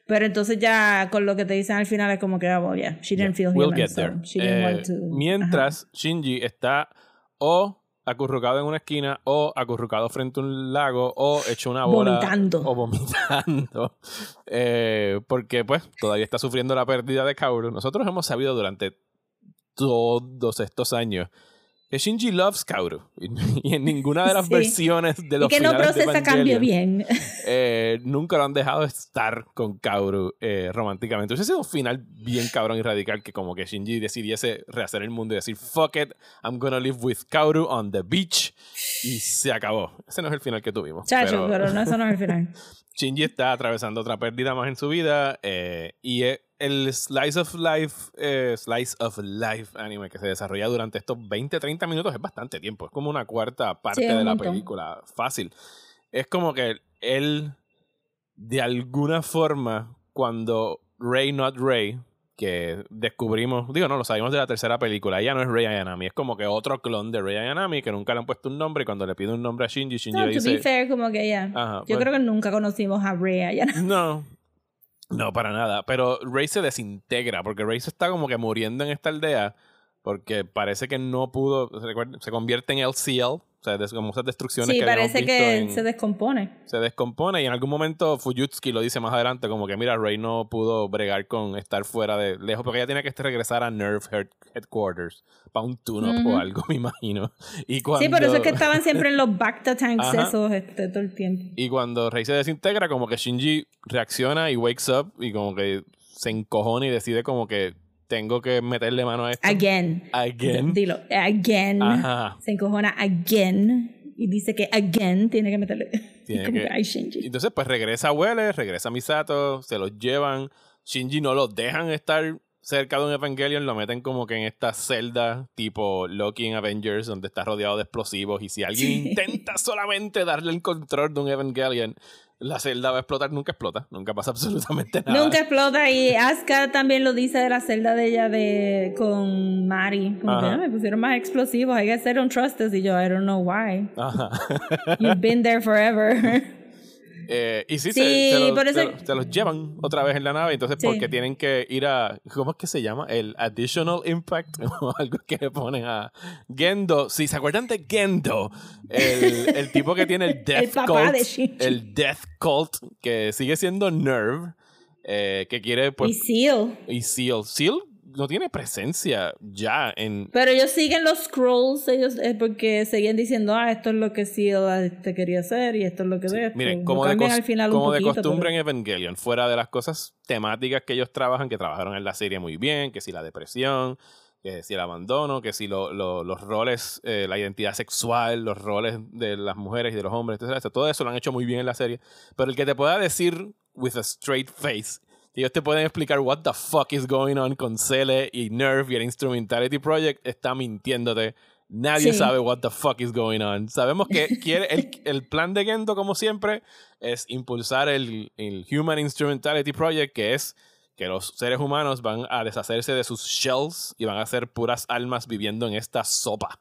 Pero entonces ya con lo que te dicen al final es como que, oh, yeah, she didn't feel We'll human, get so there. she didn't Eh, want to. mientras Shinji está o acurrucado en una esquina o acurrucado frente a un lago o hecho una bola Vomitando. o vomitando Eh, porque pues todavía está sufriendo la pérdida de Kaoru nosotros hemos sabido durante todos estos años que Shinji loves Kaoru y, y en ninguna de las Sí. versiones de y los que no procesa cambio bien. eh, nunca lo han dejado estar con Kaoru eh, románticamente. Hubiese sido un final bien cabrón y radical que como que Shinji decidiese rehacer el mundo y decir, fuck it, I'm gonna live with Kaoru on the beach. Y se acabó. Ese no es el final que tuvimos. Chacho, pero pero no, eso no es el final. Shinji está atravesando otra pérdida más en su vida eh, y eh, el Slice of Life, eh, Slice of Life anime que se desarrolla durante estos 20-30 minutos es bastante tiempo. Es como una cuarta parte Sí, de la película. Fácil. Es como que él, de alguna forma, cuando Rey Not Rey, que descubrimos, digo, no, lo sabemos de la tercera película, ella no es Rey Ayanami, es como que otro clon de Rey Ayanami que nunca le han puesto un nombre y cuando le pide un nombre a Shinji, Shinji No, le to dice... be fair, como que ya. Ajá, Yo bueno. creo que nunca conocimos a Rhea. Ya no. No. Para nada. Pero Rey se desintegra porque Rey se está como que muriendo en esta aldea porque parece que no pudo. Se, convierte en LCL. O sea, como esas destrucciones Sí, que parece visto que en- se descompone. se descompone y en algún momento Fujitsuki lo dice más adelante como que mira Rey no pudo bregar con estar fuera de lejos porque ella tenía que regresar a Nerve Head- Headquarters para un tune-up o algo me imagino y cuando Sí, por eso es que estaban siempre en los Bacta tanks esos este, todo el tiempo. Y cuando Rey se desintegra, como que Shinji reacciona y wakes up y como que se encojona y decide como que tengo que meterle mano a esto. Again. Again. Dilo. Again. Ajá. Se encojona again. Y dice que again tiene que meterle. Tiene como que- que, ay, Shinji. Entonces, pues regresa a regresa a Misato, se los llevan. Shinji no los dejan estar cerca de un Evangelion, lo meten como que en esta celda tipo Loki en Avengers, donde está rodeado de explosivos. Y si alguien Sí. intenta solamente darle el control de un Evangelion, la celda va a explotar. Nunca explota, nunca pasa absolutamente nada. Nunca explota y Asuka también lo dice de la celda de ella de con Mari. Como que Ajá. "Ah, me pusieron más explosivos. I guess they don't trust us. Y yo, I don't know why. Ajá. You've been there forever. Eh, y sí, Sí, se, se los, por eso- se los- se los llevan otra vez en la nave, entonces Sí. porque tienen que ir a, ¿cómo es que se llama? El Additional Impact, o algo que le ponen a Gendo. Si se acuerdan de Gendo, el, el tipo que tiene el Death papá Cult, de el Death Cult, que sigue siendo Nerve, eh, que quiere, pues, y Seal. y Seal. Seal no tiene presencia ya en, Pero ellos siguen los scrolls, ellos es porque seguían diciendo, ah, esto es lo que Seal te quería hacer y esto es lo que de esto. Miren, como, de, cos- al final como de poquito, costumbre pero- en Evangelion, fuera de las cosas temáticas que ellos trabajan, que trabajaron en la serie muy bien, que si la depresión, que si el abandono, que si lo- lo- los roles, eh, la identidad sexual, los roles de las mujeres y de los hombres, etcétera, todo eso lo han hecho muy bien en la serie. Pero el que te pueda decir with a straight face, ellos te pueden explicar what the fuck is going on con Cele y Nerve y el Instrumentality Project, está mintiéndote. Nadie Sí. sabe what the fuck is going on. Sabemos que quiere el, el plan de Gendo, como siempre, es impulsar el, el Human Instrumentality Project, que es que los seres humanos van a deshacerse de sus shells y van a ser puras almas viviendo en esta sopa,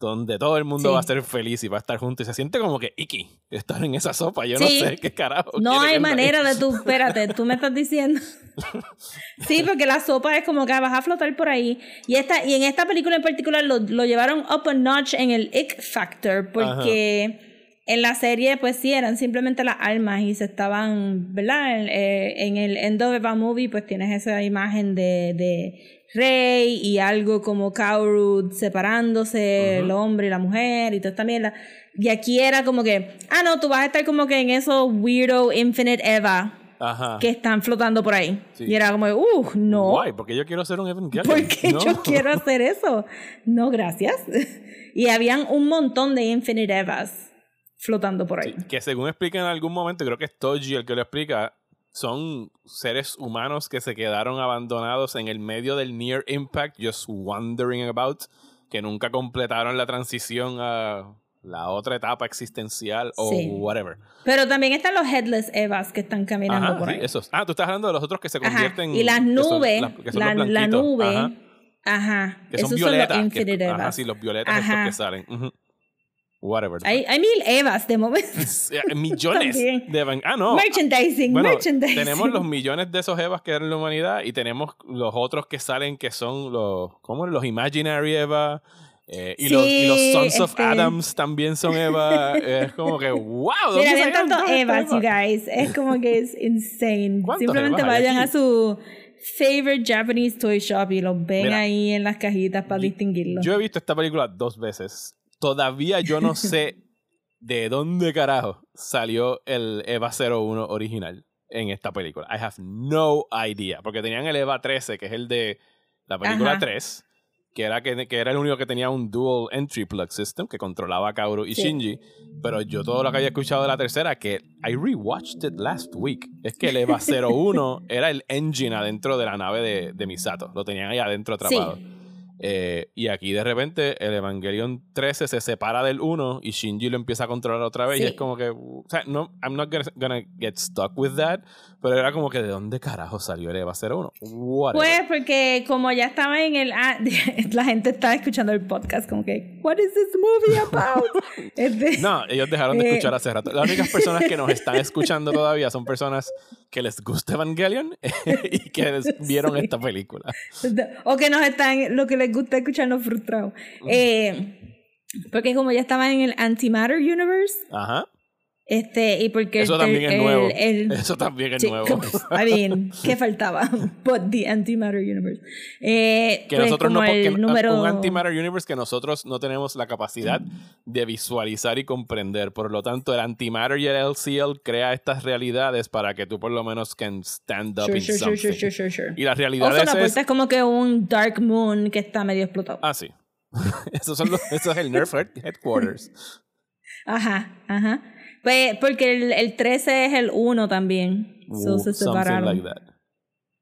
donde todo el mundo Sí. va a ser feliz y va a estar junto y se siente como que Iki estar en esa sopa. Yo no sé qué carajo. No hay manera de tú, espérate, tú me estás diciendo. Sí, porque la sopa es como que vas a flotar por ahí. Y esta, y en esta película en particular lo, lo llevaron up a notch en el ick factor, porque en la serie, pues sí, eran simplemente las almas y se estaban, ¿verdad? En, eh, en el End of the Movie, pues tienes esa imagen de, de Rey y algo como Kaoru separándose, el hombre y la mujer y toda esta mierda. Y aquí era como que, ah, no, tú vas a estar como que en esos weirdo Infinite Eva Ajá. que están flotando por ahí. Sí. Y era como, uh, no. Guay, porque yo quiero ser un. Porque No. yo quiero hacer eso. No, gracias. y habían un montón de Infinite Evas flotando por ahí. Sí, que según explica en algún momento, creo que es Toji el que lo explica, son seres humanos que se quedaron abandonados en el medio del Near Impact, just wandering about, que nunca completaron la transición a la otra etapa existencial o Sí. whatever. Pero también están los Headless Evas que están caminando Ajá, por sí, ahí. esos. Ah, tú estás hablando de los otros que se Ajá. convierten Y las que son nubes, que son la, la blanquitos. nube, Ajá, ajá, que son esos violetas. son los que- Infinite ajá, Evas. sí, los violetas estos Ajá. que salen. Ujú. Whatever. Hay, hay mil Evas de momento. Millones de Evan- Ah, no. merchandising, Bueno, merchandising. tenemos los millones de esos Evas que eran la humanidad y tenemos los otros que salen que son los, ¿cómo? Los Imaginary Eva eh, y, los, y los Sí, Sons of este- Adams también son Eva. es como que, wow. ¿dónde Mira, sacaron tantos Evas, you guys. Es como que es insane. ¿Cuántos Simplemente Evas hay vayan a su favorite Japanese toy shop y los ven Mira, ahí en las cajitas para distinguirlos. Yo he visto esta película dos veces. Todavía yo no sé de dónde carajo salió el Eva 01 original en esta película. I have no idea. Porque tenían el Eva 13, que es el de la película Ajá. 3, que era, que, que era el único que tenía un dual entry plug system que controlaba a Kaoru y Sí. Shinji. Pero yo todo lo que había escuchado de la tercera, que I rewatched it last week, es que el Eva 01 era el engine adentro de la nave de, de Misato. Lo tenían ahí adentro atrapado. Eh, y aquí de repente el Evangelion 13 se separa del 1 y Shinji lo empieza a controlar otra vez. Y Sí. es como que. O sea, no, I'm not gonna, gonna get stuck with that. Pero era como que de dónde carajo salió el Eva 01. Whatever. Pues porque como ya estaba en el... ah, la gente está escuchando el podcast como que, what is this movie about? Este- No, ellos dejaron de Eh. escuchar hace rato. Las únicas personas que nos están escuchando todavía son personas que les gusta Evangelion y que les- vieron Sí. esta película. O que nos están, lo que les gusta escucharnos frustrados. Eh, porque como ya estaban en el Antimatter Universe, Ajá. Este, y porque Eso el- también es el- nuevo. el- Eso también es Sí, nuevo. I mean, ¿qué faltaba? But the Antimatter Universe. Eh, que pues nosotros no porque número... un antimatter universe que nosotros no tenemos la capacidad de visualizar y comprender por lo tanto el antimatter y el LCL crea estas realidades para que tú por lo menos can stand up Sure, in sure, sure, something sure, sure, sure. y la realidad Also, la es puerta es como que un Dark Moon que está medio explotado. ah sí eso son los, eso es el Nerf Head- Headquarters Ajá, ajá. Pues, porque el, el 13 es el 1 también. So Uh, se something separaron. like that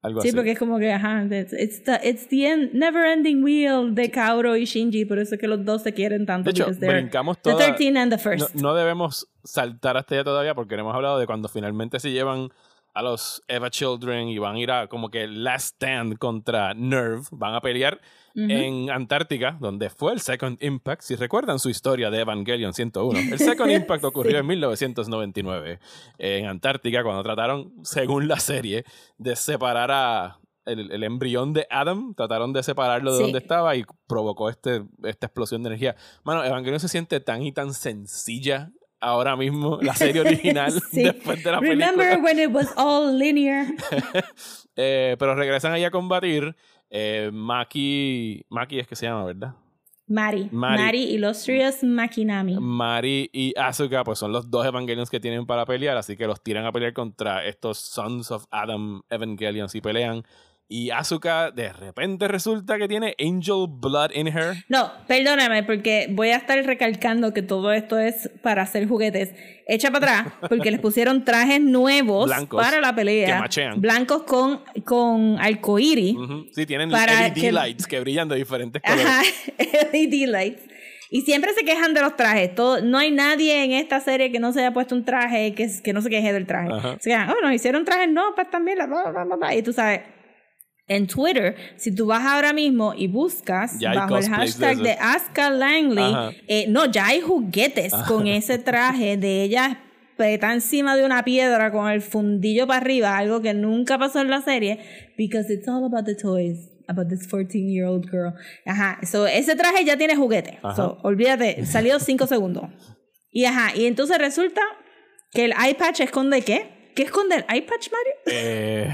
algo Sí, así porque es como que, ajá, it's, it's the, it's the end- never ending wheel de Kaoru y Shinji, por eso es que los dos se quieren tanto. de hecho brincamos the toda 13 and the no, first. no debemos saltar hasta allá todavía porque no hemos hablado de cuando finalmente se llevan a los Eva Children y van a ir a como que Last Stand contra Nerve. Van a pelear en Antártica, donde fue el Second Impact. Si recuerdan su historia de Evangelion 101, el Second Impact ocurrió en 1999 en Antártica, cuando trataron, según la serie, de separar a el, el embrión de Adam. Trataron de separarlo de Sí. donde estaba y provocó este, esta explosión de energía. Mano, Evangelion se siente tan y tan sencilla ahora mismo, la serie original, Sí. después de la Remember película. when it was all linear? Eh, pero regresan ahí a combatir. Eh, Maki, Maki es que se llama, ¿verdad? Mari. Mari. Mari, Illustrious Makinami. Mari y Asuka, pues son los dos Evangelions que tienen para pelear, así que los tiran a pelear contra estos Sons of Adam Evangelions y pelean. Y Asuka de repente resulta que tiene Angel Blood in her. No, perdóname, porque voy a estar recalcando que todo esto es para hacer juguetes. Echa para atrás, porque les pusieron trajes nuevos Blancos, para la pelea. que machean. Blancos con, con arcoíris. Ujú. Sí, tienen LED que- lights que brillan de diferentes colores. Ajá, LED lights. Y siempre se quejan de los trajes. Todo, no hay nadie en esta serie que no se haya puesto un traje que, que no se queje del traje. Ajá. Se quejan, oh, nos hicieron trajes, no, pues también. La, bla, bla, bla, bla". Y tú sabes, en Twitter, si tú vas ahora mismo y buscas bajo el de hashtag eso. de, Aska Langley, eh, no, ya hay juguetes con ese traje de ella peta encima de una piedra con el fundillo para arriba, algo que nunca pasó en la serie, because it's all about the toys. About this 14 year old girl. Ajá. So, ese traje ya tiene juguete. Ajá. So, olvídate, salió 5 segundos. Y ajá. Y entonces resulta que el patch esconde qué? ¿Qué esconde el patch, Mario? Eh,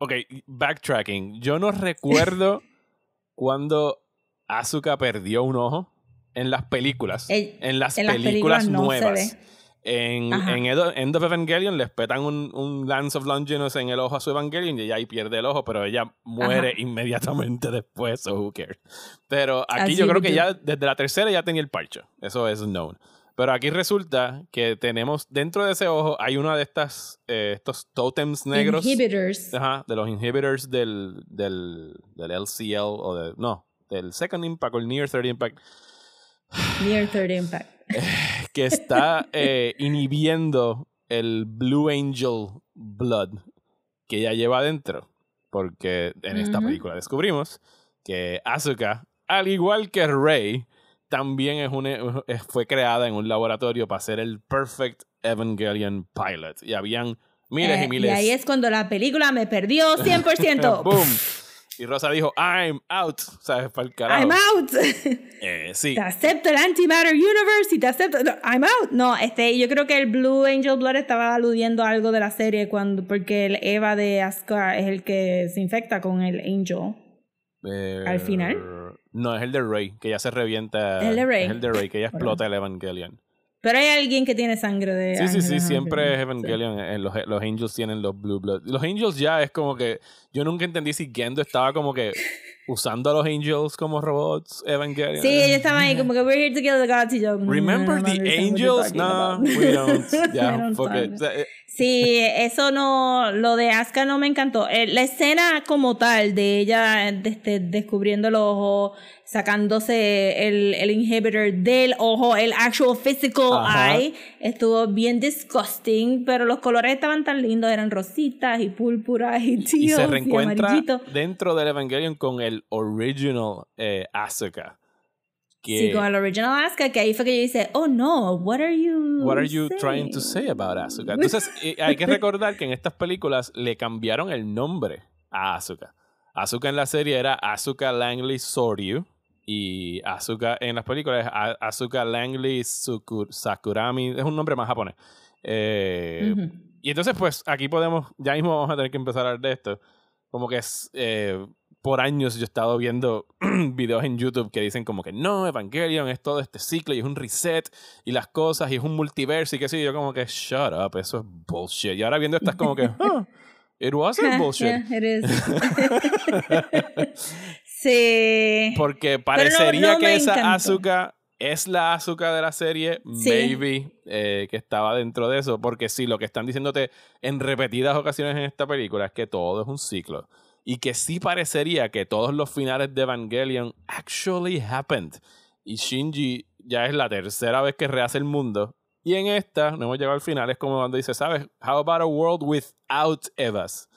ok, backtracking. Yo no recuerdo cuando Asuka perdió un ojo en las películas. El- en las en las películas, no nuevas. En, en End of Evangelion les petan un, un Lance of Longinus en el ojo a su Evangelion y ella ahí pierde el ojo, pero ella muere Ajá. inmediatamente después, so who cares. Pero aquí yo creo que ya desde la tercera ya tenía el parcho. Eso es known. Pero aquí resulta que tenemos dentro de ese ojo hay una de estas eh, estos totems negros Inhibitors. Ajá, de los inhibitors del, del, del LCL o de, no, del Second Impact o el Near Third Impact Near Third Impact. que está eh, inhibiendo el Blue Angel Blood que ella lleva adentro. Porque en esta película descubrimos que Asuka, al igual que Rey, también es un, es- fue creada en un laboratorio para ser el Perfect Evangelion Pilot. Y habían miles Eh, y miles. ahí es cuando la película me perdió 100%. ¡Boom! Y Rosa dijo, I'm out. ¿Sabes? Para el carajo. I'm out. Eh, sí. te acepto el Antimatter Universe y te acepto. no, I'm out. No, este, yo creo que el Blue Angel Blood estaba aludiendo a algo de la serie cuando, porque el Eva de Asuka es el que se infecta con el Angel. Eh, ¿Al final? No, es el de Rey, que ya se revienta. ¿El de Rey? Es el de Rey, que ya explota el Evangelion. Pero hay alguien que tiene sangre de. Sí, sí, sí, siempre es Evangelion. eh, Los, los Angels tienen los Blue Blood. Los Angels ya es como que. Yo nunca entendí si Gendo estaba como que usando a los Angels como robots Evangelion. Sí, ellos estaban ahí como que we're here to kill the gods y yo. mm, Remember I don't the understand what you're Angels? No, we don't. Ya, don't o sea, eh, Sí, eso no, lo de Asuka no me encantó. Eh, la escena como tal de ella este, descubriendo el ojo, sacándose el, el inhibitor del ojo, el actual physical Ajá. eye, estuvo bien disgusting, pero los colores estaban tan lindos, eran rositas y púrpuras y y tíos se y, reencuentra amarillitos. dentro del Evangelion con el original eh, Asuka. Que, Sí, con el original Asuka, que ahí fue que yo dice, oh no, what are you What are you trying to saying?" say about Asuka? Entonces, hay que recordar que en estas películas le cambiaron el nombre a Asuka. Asuka en la serie era Asuka Langley Soryu y Asuka en las películas es A- Asuka Langley Sukur- Sakurami. Es un nombre más japonés. Eh, Ujú. y entonces, pues, aquí podemos, ya mismo vamos a tener que empezar a hablar de esto. Como que es, eh, por años yo he estado viendo videos en YouTube que dicen como que no, Evangelion es todo este ciclo y es un reset y las cosas y es un multiverso y qué sé yo, yo como que shut up, eso es bullshit. Y ahora viendo estas como que, "Huh, it wasn't bullshit. Yeah, it is. sí. Porque parecería no que esa encantó. Asuka es la Asuka de la serie, Sí. maybe, eh, que estaba dentro de eso. Porque sí, lo que están diciéndote en repetidas ocasiones en esta película es que todo es un ciclo. Y que sí parecería que todos los finales de Evangelion actually happened. Y Shinji ya es la tercera vez que rehace el mundo Y en esta, no hemos llegado al final, es como cuando dice, ¿sabes? How about a world without Evas?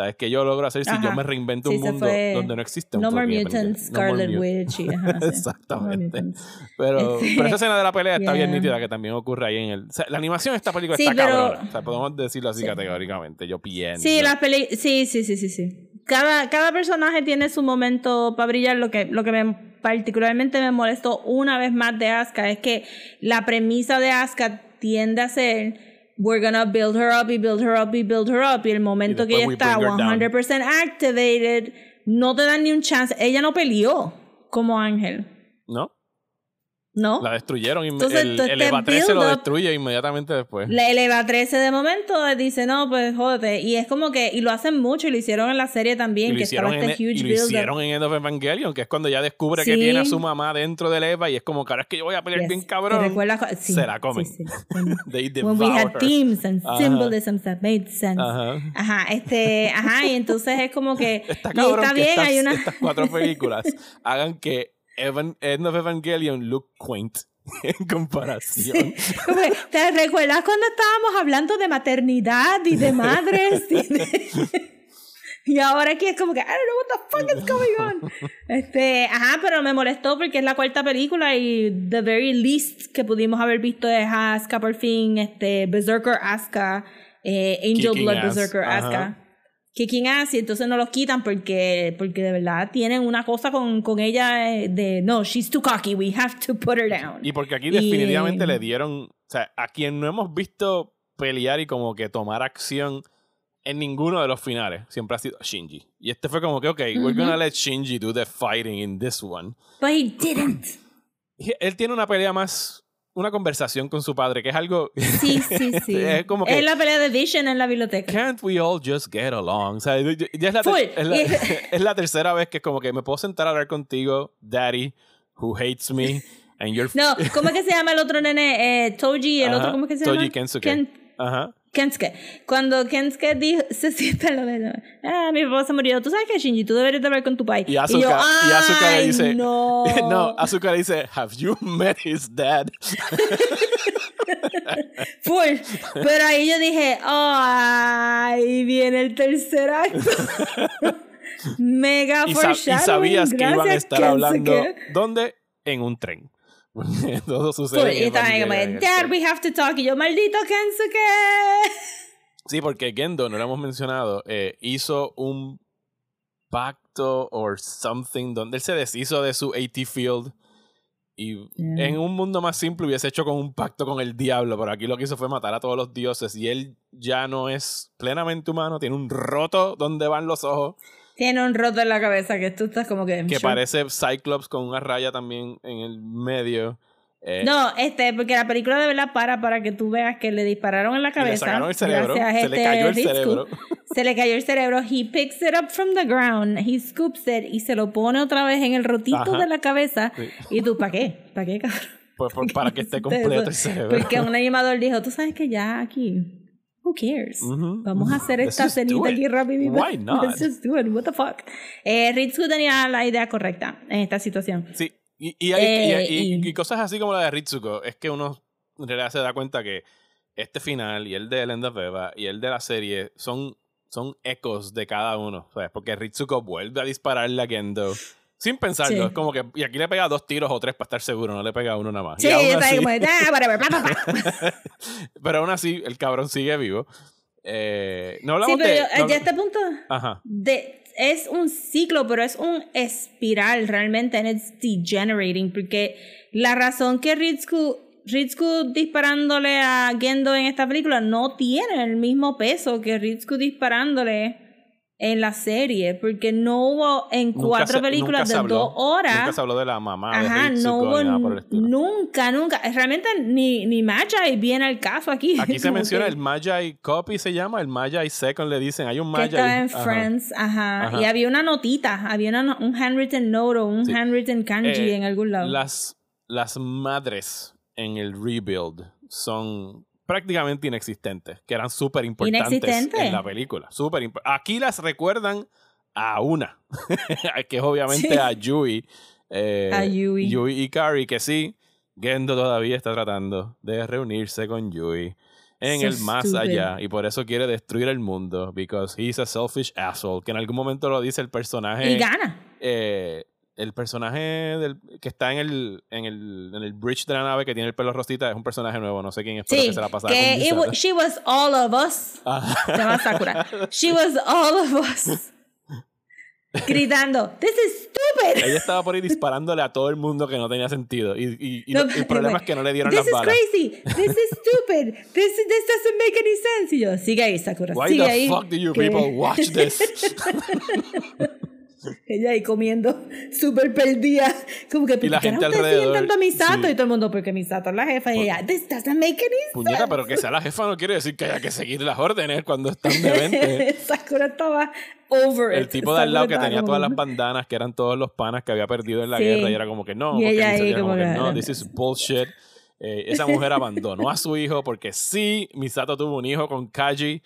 ¿Sabes? Que yo logro hacer si yo me reinvento Sí, un mundo donde no existe un No More Mutants. No Scarlet Mut- Witch. ajá. Exactamente. No. Pero, pero esa escena de la pelea está bien nítida, que también ocurre ahí en el... o sea, la animación de esta película Sí, está pero- cabrona. O sea, podemos decirlo así Sí. categóricamente. Yo pienso. Sí, las peli sí, sí, sí, sí, sí. Cada, cada personaje tiene su momento para brillar. Lo que, lo que me particularmente me molestó una vez más de Asuka es que la premisa de Asuka tiende a ser we're gonna build her up y build her up y build her up y el momento que ella está bring her down. 100% activated no te dan ni un chance. Ella no peleó como Ángel, ¿No? ¿No? La destruyeron. Entonces, el, el Eva 13 lo destruye inmediatamente después. La eleva 13 de momento dice, no, pues jódete. Y es como que, y lo hacen mucho, y lo hicieron en la serie también, Y lo, que estaba este y huge lo build hicieron en End of Evangelion, que es cuando ya descubre que Sí. tiene a su mamá dentro del Eva y es como, cara, es que yo voy a pelear bien cabrón. sí, Se la comen. sí, sí. They When we had themes and Ajá. symbolisms that made sense. Ajá. Ajá, este, ajá, y entonces es como que Está y cabrón está que bien, estas, hay una estas cuatro películas hagan que Evan, End of Evangelion look quaint en comparación. Que, ¿Te recuerdas cuando estábamos hablando de maternidad y de madres? y, de- y ahora aquí es como que, I don't know what the fuck is going on. Este, ajá, pero me molestó porque es la cuarta película y the very least que pudimos haber visto es Asuka por fin, este, Berserker Asuka, eh, Angel Kicking Blood ass, Berserker ajá. Kicking ass y entonces no los quitan porque, porque de verdad tienen una cosa con, con ella eh, de no, she's too cocky, we have to put her down. Y porque aquí Y- definitivamente le dieron, o sea, a quien no hemos visto pelear y como que tomar acción en ninguno de los finales, siempre ha sido Shinji. Y este fue como que, ok, we're gonna let Shinji do the fighting in this one. But he didn't. Y Él tiene una pelea más, una conversación con su padre, que es algo... Sí, sí, sí. Es como que- la pelea de Vision en la biblioteca. Can't we all just get along? O sea, ya es la, es, la, es la tercera vez que es como que me puedo sentar a hablar contigo, daddy, who hates me, and you're... No, ¿cómo es que se llama el otro nene? Eh, Toji, el Ajá, otro, ¿cómo es que se Toji llama? Kensuke. Ken- Ajá. Kensuke. Cuando Kensuke dijo, se sienta lo de ah, mi papá se murió. Tú sabes que Shinji, tú deberías de hablar con tu pai. Y Asuka, yo, y Asuka le "Ay, dice... No. no, Asuka le dice, have you met his dad? Full. Pero ahí yo dije, oh, ahí viene el tercer acto. Mega y, sa- y sabías que iban a estar Kensuke. hablando... ¿Dónde? En un tren. Todo sucede en Y ahí como, Dad, we have to talk. Y yo, maldito Kensuke. Sí, porque Gendo, no lo hemos mencionado, eh, hizo un pacto or something donde él se deshizo de su AT Field y Yeah. en un mundo más simple hubiese hecho con un pacto con el diablo, pero aquí lo que hizo fue matar a todos los dioses y él ya no es plenamente humano, tiene un roto donde van los ojos Tiene un roto en la cabeza que tú estás como que. que parece Cyclops con una raya también en el medio. Eh, No, este, porque la película de verdad para para que tú veas que le dispararon en la cabeza. le sacaron el cerebro, se le este cayó el cerebro. Se le cayó el cerebro. He picks it up from the ground. He scoops it y se lo pone otra vez en el rotito Ajá. de la cabeza. Sí. ¿Y tú para qué? ¿Para qué, cabrón? Pues, por- para que esté completo el cerebro. Porque un animador dijo, tú sabes que ya aquí, who cares? Ujú. Vamos a hacer Let's esta cenita it. aquí rapidito. Why not? Let's just do it. What the fuck? Eh, Ritsu tenía la idea correcta en esta situación. Sí, y, y, hay- Eh, y- y- y- cosas así como la de Ritsuko, es que uno en realidad se da cuenta que este final y el de End of Eva y el de la serie son, son ecos de cada uno, ¿sabes? Porque Ritsuko vuelve a dispararle a Gendo sin pensarlo, Sí. es como que, y aquí le pega dos tiros o tres para estar seguro, no le pega uno nada más. Sí, está así- como, ah, pero aún así, el cabrón sigue vivo. Eh, no Sí, hablamos pero de... yo, no- ya a este punto Ajá. de, es un ciclo, pero es un espiral realmente, and it's degenerating, porque la razón que Ritsuko, Ritsuko disparándole a Gendo en esta película no tiene el mismo peso que Ritsuko disparándole en la serie, porque no hubo en Nunca cuatro se- películas de habló- dos horas. Nunca se habló de la mamá Ajá, de no hubo nada por el nunca, nunca. Realmente ni, ni Magi viene al caso aquí. Aquí se menciona que- el Magi Copy, se llama, el Magi Second, le dicen, hay un que Magi. estaba en Ajá. Friends, ajá. Ajá. Y había una notita, había una un handwritten note o un Sí. handwritten kanji Eh, en algún lado. Las, las madres en el rebuild son prácticamente inexistentes, que eran súper importantes en la película. Impo- Aquí las recuerdan a una, que es obviamente Sí. a Yui. eh, A Yui. y Carrie, que sí, Gendo todavía está tratando de reunirse con Yui en So el más stupid. allá y por eso quiere destruir el mundo because he's a selfish asshole que en algún momento lo dice el personaje Y gana. eh, el personaje del, que está en el, en, el, en el bridge de la nave que tiene el pelo rosita es un personaje nuevo, no sé quién es, pero Sí, que se la pasaba que she was all of us. Ajá. Se llama Sakura. She was all of us. Gritando, this is stupid. Ella estaba por ahí disparándole a todo el mundo que no tenía sentido. Y, y- y No, lo- el problema es que no le dieron This las is balas. crazy. This is stupid. This, this doesn't make any sense. Y yo, sigue ahí, Sakura. Why sigue the ahí. fuck do you que- people watch this? Ella ahí comiendo súper perdida. Como que, ¿por la qué gente no ustedes siguen tanto a Misato? sí. Y todo el mundo, porque Misato es la jefa. Y ella, this doesn't make any Puñeta, pero que sea la jefa no quiere decir que haya que seguir las órdenes cuando están de 20. Sakura estaba over it. El tipo de al lado que tenía todas las bandanas, que eran todos los panas que había perdido en la Sí. guerra, y era como que no, Y ella ahí como como que que, no, "Ah, this is bullshit. Eh, esa mujer abandonó a su hijo porque sí, Misato tuvo un hijo con Kaji.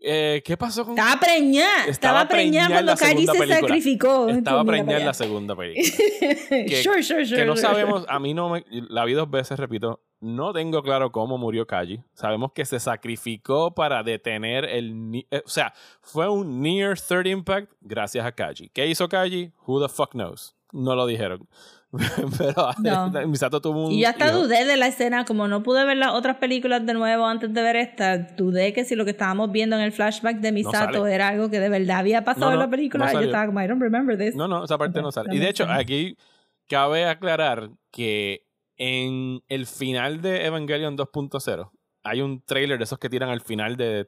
Eh, ¿Qué pasó con Estaba preñada. Estaba Estaba, preñada cuando segunda se película. sacrificó. Estaba Pues preñada en la segunda película. que- sure, sure, sure. que no sabemos, a mí no me, la vi dos veces, repito, no tengo claro cómo murió Kaji. Sabemos que se sacrificó para detener el, eh, o sea, fue un near third impact gracias a Kaji. ¿Qué hizo Kaji? Who the fuck knows? No lo dijeron. Pero No. Misato tuvo un Y yo hasta hijo. dudé de la escena, como no pude ver las otras películas de nuevo antes de ver esta, dudé que si lo que estábamos viendo en el flashback de Misato era algo que de verdad había pasado No, en la película. yo estaba como, I don't remember this. No, no, esa parte no sale. Y de hecho, aquí cabe aclarar que en el final de Evangelion 2.0 hay un trailer de esos que tiran al final de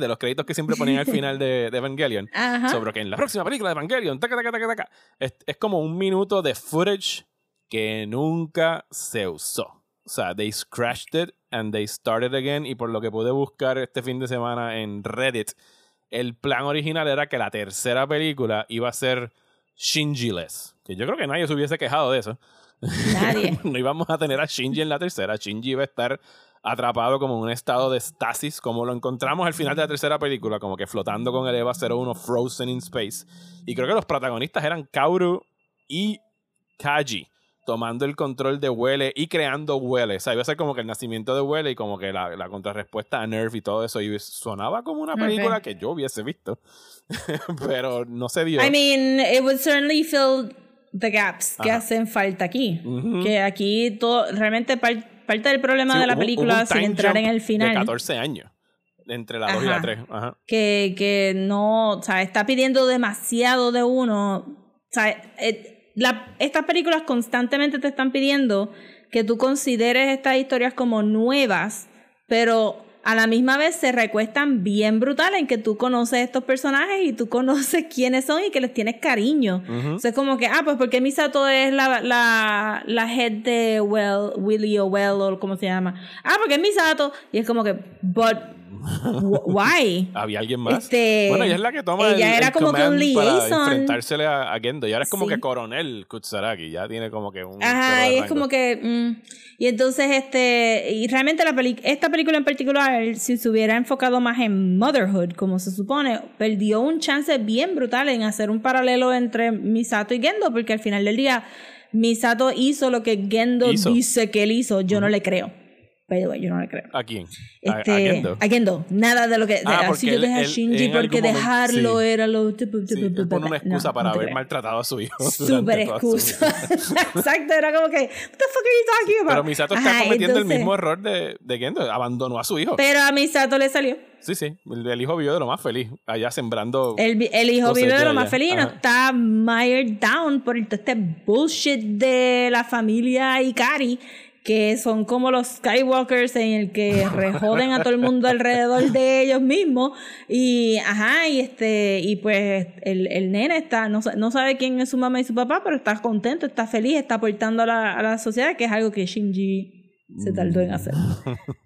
de los créditos que siempre ponían al final de, de Evangelion. Ajá. Sobre que en la próxima película de Evangelion, taca, taca, taca, taca, es, es como un minuto de footage que nunca se usó. O sea, they scratched it and they started again. Y por lo que pude buscar este fin de semana en Reddit, el plan original era que la tercera película iba a ser Shinji-less. Que yo creo que nadie se hubiese quejado de eso. Nadie. no íbamos a tener a Shinji en la tercera. Shinji iba a estar atrapado como en un estado de estasis, como lo encontramos al final de la tercera película, como que flotando con el EVA 01 Frozen in Space. Y creo que los protagonistas eran Kaoru y Kaji, tomando el control de Huele y creando Huele. O sea, iba a ser como que el nacimiento de Huele y como que la, la contrarrespuesta a Nerf y todo eso. Y sonaba como una película Ok. que yo hubiese visto. Pero no se dio. I mean, it would certainly fill the gaps que hacen falta aquí. Que aquí todo, realmente par- parte del problema Sí, de la hubo- película, hubo sin entrar en el final. De 14 años. Entre la 2 y la Ajá. 3. Ajá. que, que no, o sea, está pidiendo demasiado de uno. O sea, eh, la- estas películas constantemente te están pidiendo que tú consideres estas historias como nuevas, pero a la misma vez se recuestan bien brutal en que tú conoces estos personajes y tú conoces quiénes son y que les tienes cariño. Ujú. O sea, es como que, ah, pues porque Misato es la, la, la head de well, Willy o Well o como se llama. Ah, porque es Misato. Y es como que, but, why? ¿Había alguien más? Este, bueno, ella es la que toma ella el, era el como que un command para liaison. enfrentársele a, a Gendo. Y ahora es como Sí. que coronel Kutsaragi. Ya tiene como que un... Ajá, y es rango. como que. mm, y entonces, este. Y realmente la peli esta película en particular, si se hubiera enfocado más en motherhood, como se supone, perdió un chance bien brutal en hacer un paralelo entre Misato y Gendo, porque al final del día, Misato hizo lo que Gendo Hizo. dice que él hizo. Yo no le creo. Pero yo no le creo. ¿A quién? A- a, Este, Gendo. a. Nada de lo que. Ah, porque yo dejé a Shinji porque algún momento- dejarlo sí. era lo. Sí, pone una excusa No, para no haber creo. maltratado a su hijo. Súper excusa. Exacto, era como que, what the fuck are you talking about? Pero Misato está Ajá, cometiendo el entonces- mismo error de, de Gendo. Abandonó a su hijo. Pero a Misato le salió. Sí, sí. El, el hijo vivió de lo más feliz. Allá sembrando... El, el hijo vive de lo más feliz, no Ajá. está mired down por todo este bullshit de la familia Ikari, que son como los Skywalkers en el que rejoden a todo el mundo alrededor de ellos mismos. Y, ajá, y este, y pues el, el nene está, no, no sabe quién es su mamá y su papá, pero está contento, está feliz, está aportando a la, a la sociedad, que es algo que Shinji se tardó en hacer.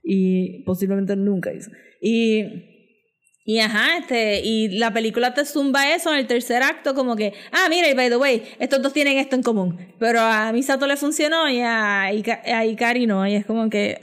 y posiblemente nunca hizo. Y y ajá, este, y la película te zumba eso en el tercer acto, como que, ah, mira, y by the way, estos dos tienen esto en común. Pero a Misato le funcionó y a, Ika- a Ikari no. Y es como que.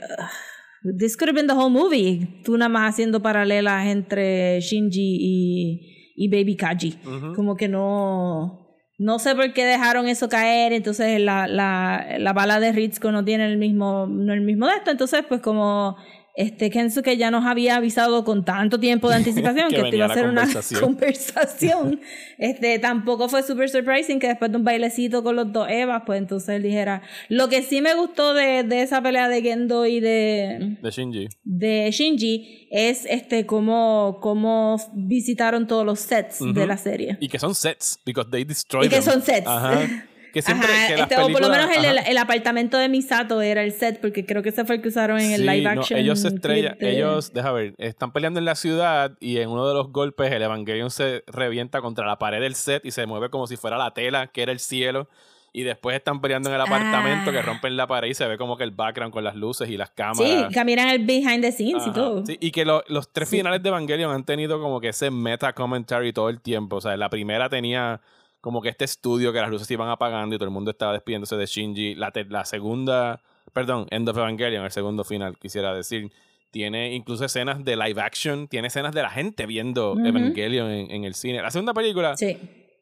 ugh, this could have been the whole movie. Tú nada más haciendo paralelas entre Shinji y, y Baby Kaji. Como que no. no sé por qué dejaron eso caer, entonces la, la, la bala de Ritsuko no tiene el mismo, no el mismo de esto, entonces pues como este Kensuke ya nos había avisado con tanto tiempo de anticipación Que que, esto iba a ser una conversación. este, tampoco fue super surprising que después de un bailecito con los dos Evas, pues entonces él dijera. Lo que sí me gustó de, de esa pelea de Gendo y de, De Shinji. de Shinji es este cómo, cómo visitaron todos los sets de Ujú. la serie. Y que son sets, because they destroy Y que them. son sets. Ajá. Que siempre Ajá, que las este, o por lo películas- menos el, el, el apartamento de Misato era el set, porque creo que ese fue el que usaron en el Sí, live no, action. ellos se estrellan, de- ellos, deja ver, están peleando en la ciudad y en uno de los golpes el Evangelion se revienta contra la pared del set y se mueve como si fuera la tela, que era el cielo. Y después están peleando en el apartamento Ah. que rompen la pared y se ve como que el background con las luces y las Sí, cámaras. caminan el behind the scenes y Ajá, todo. sí, y que lo- los tres Sí. finales de Evangelion han tenido como que ese meta commentary todo el tiempo. O sea, la primera tenía como que este estudio que las luces se iban apagando y todo el mundo estaba despidiéndose de Shinji. La, la segunda, perdón, End of Evangelion, el segundo final, quisiera decir, tiene incluso escenas de live action, tiene escenas de la gente viendo Ujú. Evangelion en, en el cine. La segunda película, Sí.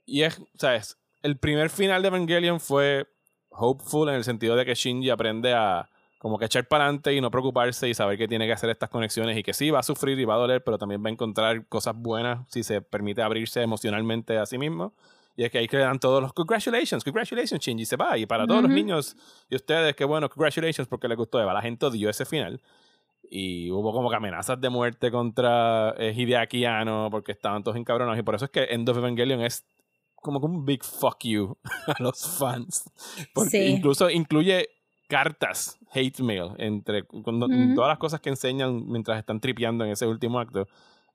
y es, ¿sabes? El primer final de Evangelion fue hopeful en el sentido de que Shinji aprende a como que echar para adelante y no preocuparse y saber que tiene que hacer estas conexiones y que sí va a sufrir y va a doler, pero también va a encontrar cosas buenas si se permite abrirse emocionalmente a sí mismo. Y es que ahí que le dan todos los congratulations, congratulations, Shinji se va. Y para todos los Ujú. niños y ustedes, qué bueno, congratulations porque les gustó Eva. La gente odió ese final. Y hubo como que amenazas de muerte contra eh, Hideaki Anno porque estaban todos encabronados. Y por eso es que End of Evangelion es como que un big fuck you a los fans. Porque Sí. incluso incluye cartas, hate mail, entre cuando- Ujú. todas las cosas que enseñan mientras están tripeando en ese último acto.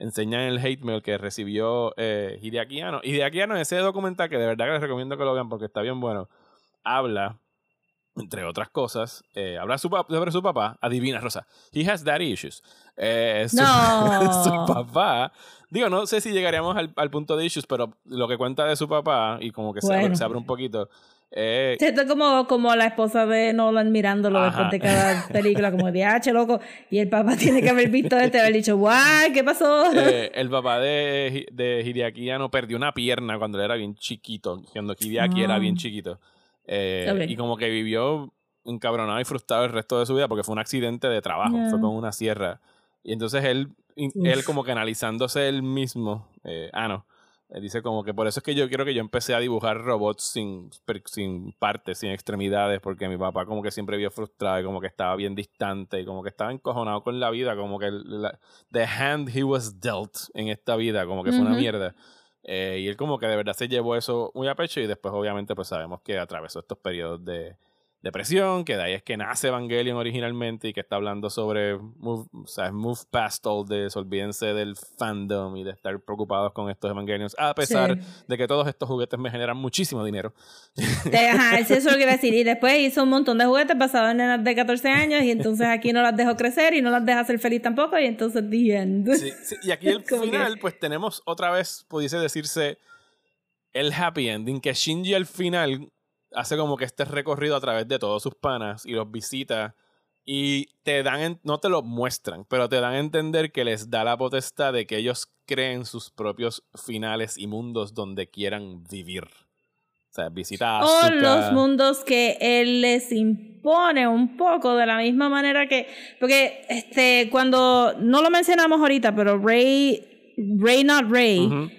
Enseñan el hate mail que recibió eh, Hideaki Anno. Hideaki Anno en ese documental, que de verdad que les recomiendo que lo vean porque está bien bueno, habla, entre otras cosas, eh, habla su sobre su papá. Adivina, Rosa. He has daddy issues. Eh, su, No. su papá. Digo, no sé si llegaríamos al, al punto de issues, pero lo que cuenta de su papá, y como que se, abre, Bueno. se abre un poquito. Eh, Esto es como, como la esposa de Nolan mirándolo Ajá. después de cada película, como de H, loco. Y el papá tiene que haber visto este haber dicho, guay, ¿qué pasó? eh, el papá de, de Hideaki Anno perdió una pierna cuando él era bien chiquito, cuando Hideaki era Ah. bien chiquito. Eh, Ok. Y como que vivió encabronado y frustrado el resto de su vida porque fue un accidente de trabajo, Ya. fue con una sierra. Y entonces él, Uf. él como que analizándose él mismo, eh, ah, no, dice como que por eso es que yo quiero que yo empecé a dibujar robots sin, sin partes, sin extremidades, porque mi papá como que siempre vio frustrado y como que estaba bien distante y como que estaba encojonado con la vida, como que la- the hand he was dealt en esta vida, como que fue una Ujú. mierda. Eh, y él como que de verdad se llevó eso muy a pecho y después obviamente pues sabemos que atravesó estos periodos de depresión, que de ahí es que nace Evangelion originalmente y que está hablando sobre move, o sea, move past all this, olvídense del fandom y de estar preocupados con estos Evangelions, a pesar Sí. de que todos estos juguetes me generan muchísimo dinero. Ajá, eso es lo que decir. Y después hizo un montón de juguetes basados en nenas de 14 años y entonces aquí no las dejó crecer y no las deja ser feliz tampoco y entonces the end. Sí, sí, Y aquí el que- final, pues tenemos otra vez, pudiese decirse, el happy ending, que Shinji al final hace como que este recorrido a través de todos sus panas y los visita y te dan, en- no te lo muestran, pero te dan a entender que les da la potestad de que ellos creen sus propios finales y mundos donde quieran vivir. O sea, visita a O los mundos que él les impone un poco de la misma manera que. Porque este cuando. No lo mencionamos ahorita, pero Ray. Ray Not. Ujú.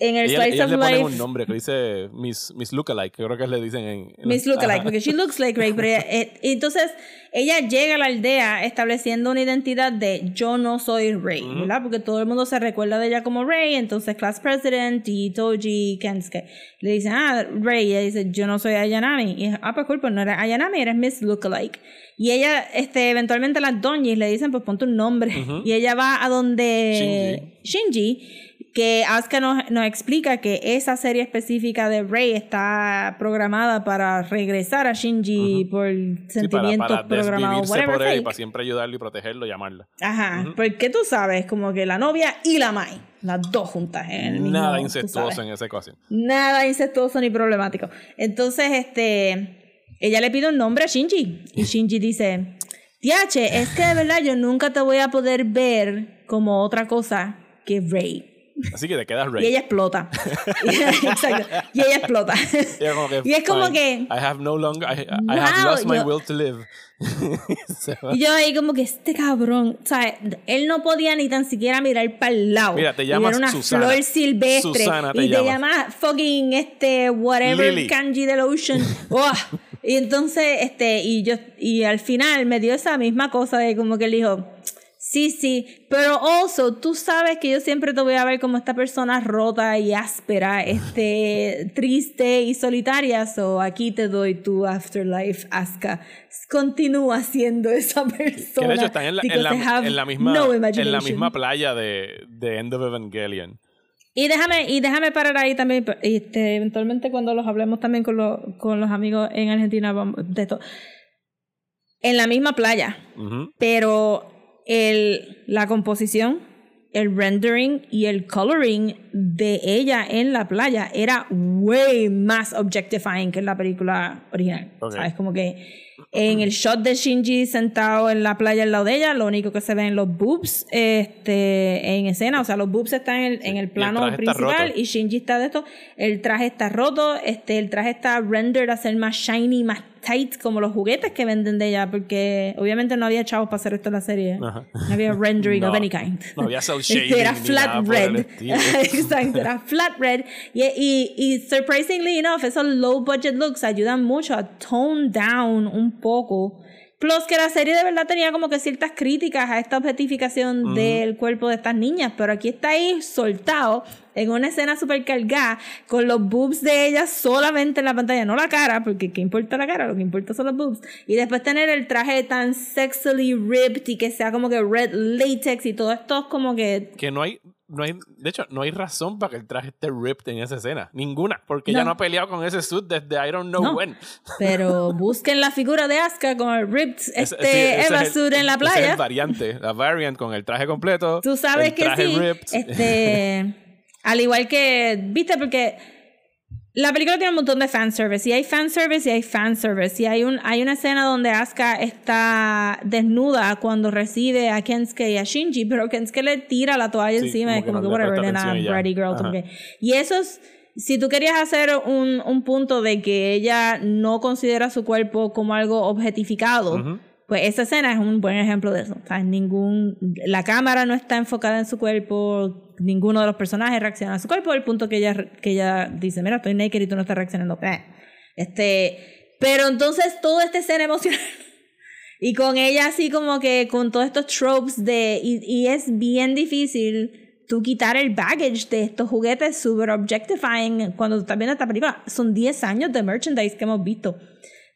En el Ellas, Slice ellas of le ponen Life. un nombre que dice Miss, Miss Lookalike, creo que le dicen en... en Miss Lookalike, Ajá. porque she looks like Ray. Pero ella- eh, entonces, ella llega a la aldea estableciendo una identidad de yo no soy Ray. ¿verdad? Porque todo el mundo se recuerda de ella como Ray, entonces Class President y Toji Kensuke le dicen, ah, Ray, y ella dice, yo no soy Ayanami. Y ah, pues cool, pues no eres Ayanami, eres Miss Lookalike. Y ella, este, eventualmente las doñis le dicen, pues ponte un nombre. Y ella va a donde Shinji que Asuka nos, nos explica que esa serie específica de Rey está programada para regresar a Shinji por Sí, para, sentimientos para programados, por él y para siempre ayudarlo y protegerlo y amarlo. Ajá, porque tú sabes, como que la novia y la Mai, las dos juntas en el mismo, Nada incestuoso en esa ecuación. Nada incestuoso ni problemático. Entonces, este, ella le pide un nombre a Shinji y Shinji dice, Tiache, es que de verdad yo nunca te voy a poder ver como otra cosa que Rey. Así que te quedas Y ready. ella explota. Exacto. Y ella explota. Y que, y es como "Fine, que. I have no longer, I, I have lost my yo- will to live. Va. Y yo ahí como que este cabrón, o sea, él no podía ni tan siquiera mirar para el lado. Mira, te Y llamas ver una Susana. flor silvestre. Susana te y te llamas. llamas fucking este whatever Lily. kanji del ocean. Uah. y entonces, este, y yo, y al final me dio esa misma cosa de como que él dijo. Sí, sí, pero also tú sabes que yo siempre te voy a ver como esta persona rota y áspera, este, triste y solitaria, so aquí te doy tu afterlife, Asuka. Continúa siendo esa persona. Que de hecho están en la, en la- en misma, no en la misma playa de, de End of Evangelion. Y déjame, y déjame parar ahí también, este, eventualmente cuando los hablemos también con, los con los amigos en Argentina vamos- de esto. En la misma playa, pero el, la composición, el rendering y el coloring de ella en la playa era way más objectifying que en la película original. Ok. ¿Sabes? Como que en el shot de Shinji sentado en la playa al lado de ella, lo único que se ven los boobs este, en escena. O sea, los boobs están en, el- en el el plano está principal y Shinji está de esto. El traje está roto, este, el traje está rendered a ser más shiny, más tight, como los juguetes que venden de ella, porque obviamente no había chavos para hacer esto en la serie. Ajá. No había rendering of No, any kind. no había cel Este, shading era flat el red. estilo. Exacto, era flat red. Y, y, y surprisingly enough, esos low budget looks ayudan mucho a tone down un poco. Plus que la serie de verdad tenía como que ciertas críticas a esta objetificación del cuerpo de estas niñas, pero aquí está ahí soltado en una escena super cargada con los boobs de ellas solamente en la pantalla, no la cara, porque ¿qué importa la cara? Lo que importa son los boobs. Y después tener el traje tan sexily ripped y que sea como que red latex y todo esto es como que Que no hay, no hay, de hecho, no hay razón para que el traje esté ripped en esa escena. Ninguna. Porque ella No. no ha peleado con ese suit desde I don't know No. when. Pero busquen la figura de Asuka con el ripped este sí, Eva es el- en la ese es playa. el variante. La variant con el traje completo. Tú sabes el que traje sí. ripped. Este, al igual que, viste, porque la película tiene un montón de fanservice. Y hay fanservice y hay fanservice. Y hay, un, hay una escena donde Asuka está desnuda cuando recibe a Kensuke y a Shinji, pero Kensuke le tira la toalla Sí, encima. que como que, whatever, y girl. Y eso es. Si tú querías hacer un, un punto de que ella no considera su cuerpo como algo objetificado, Ujú. pues esa escena es un buen ejemplo de eso. O sea, ningún, la cámara no está enfocada en su cuerpo, ninguno de los personajes reacciona a su cuerpo, el punto que ella, que ella dice, mira, estoy naked y tú no estás reaccionando. Eh. Este, pero entonces toda esta escena emocional y con ella así como que con todos estos tropes de, y, y es bien difícil tú quitar el baggage de estos juguetes super objectifying cuando tú estás viendo esta película. Son 10 años de merchandise que hemos visto.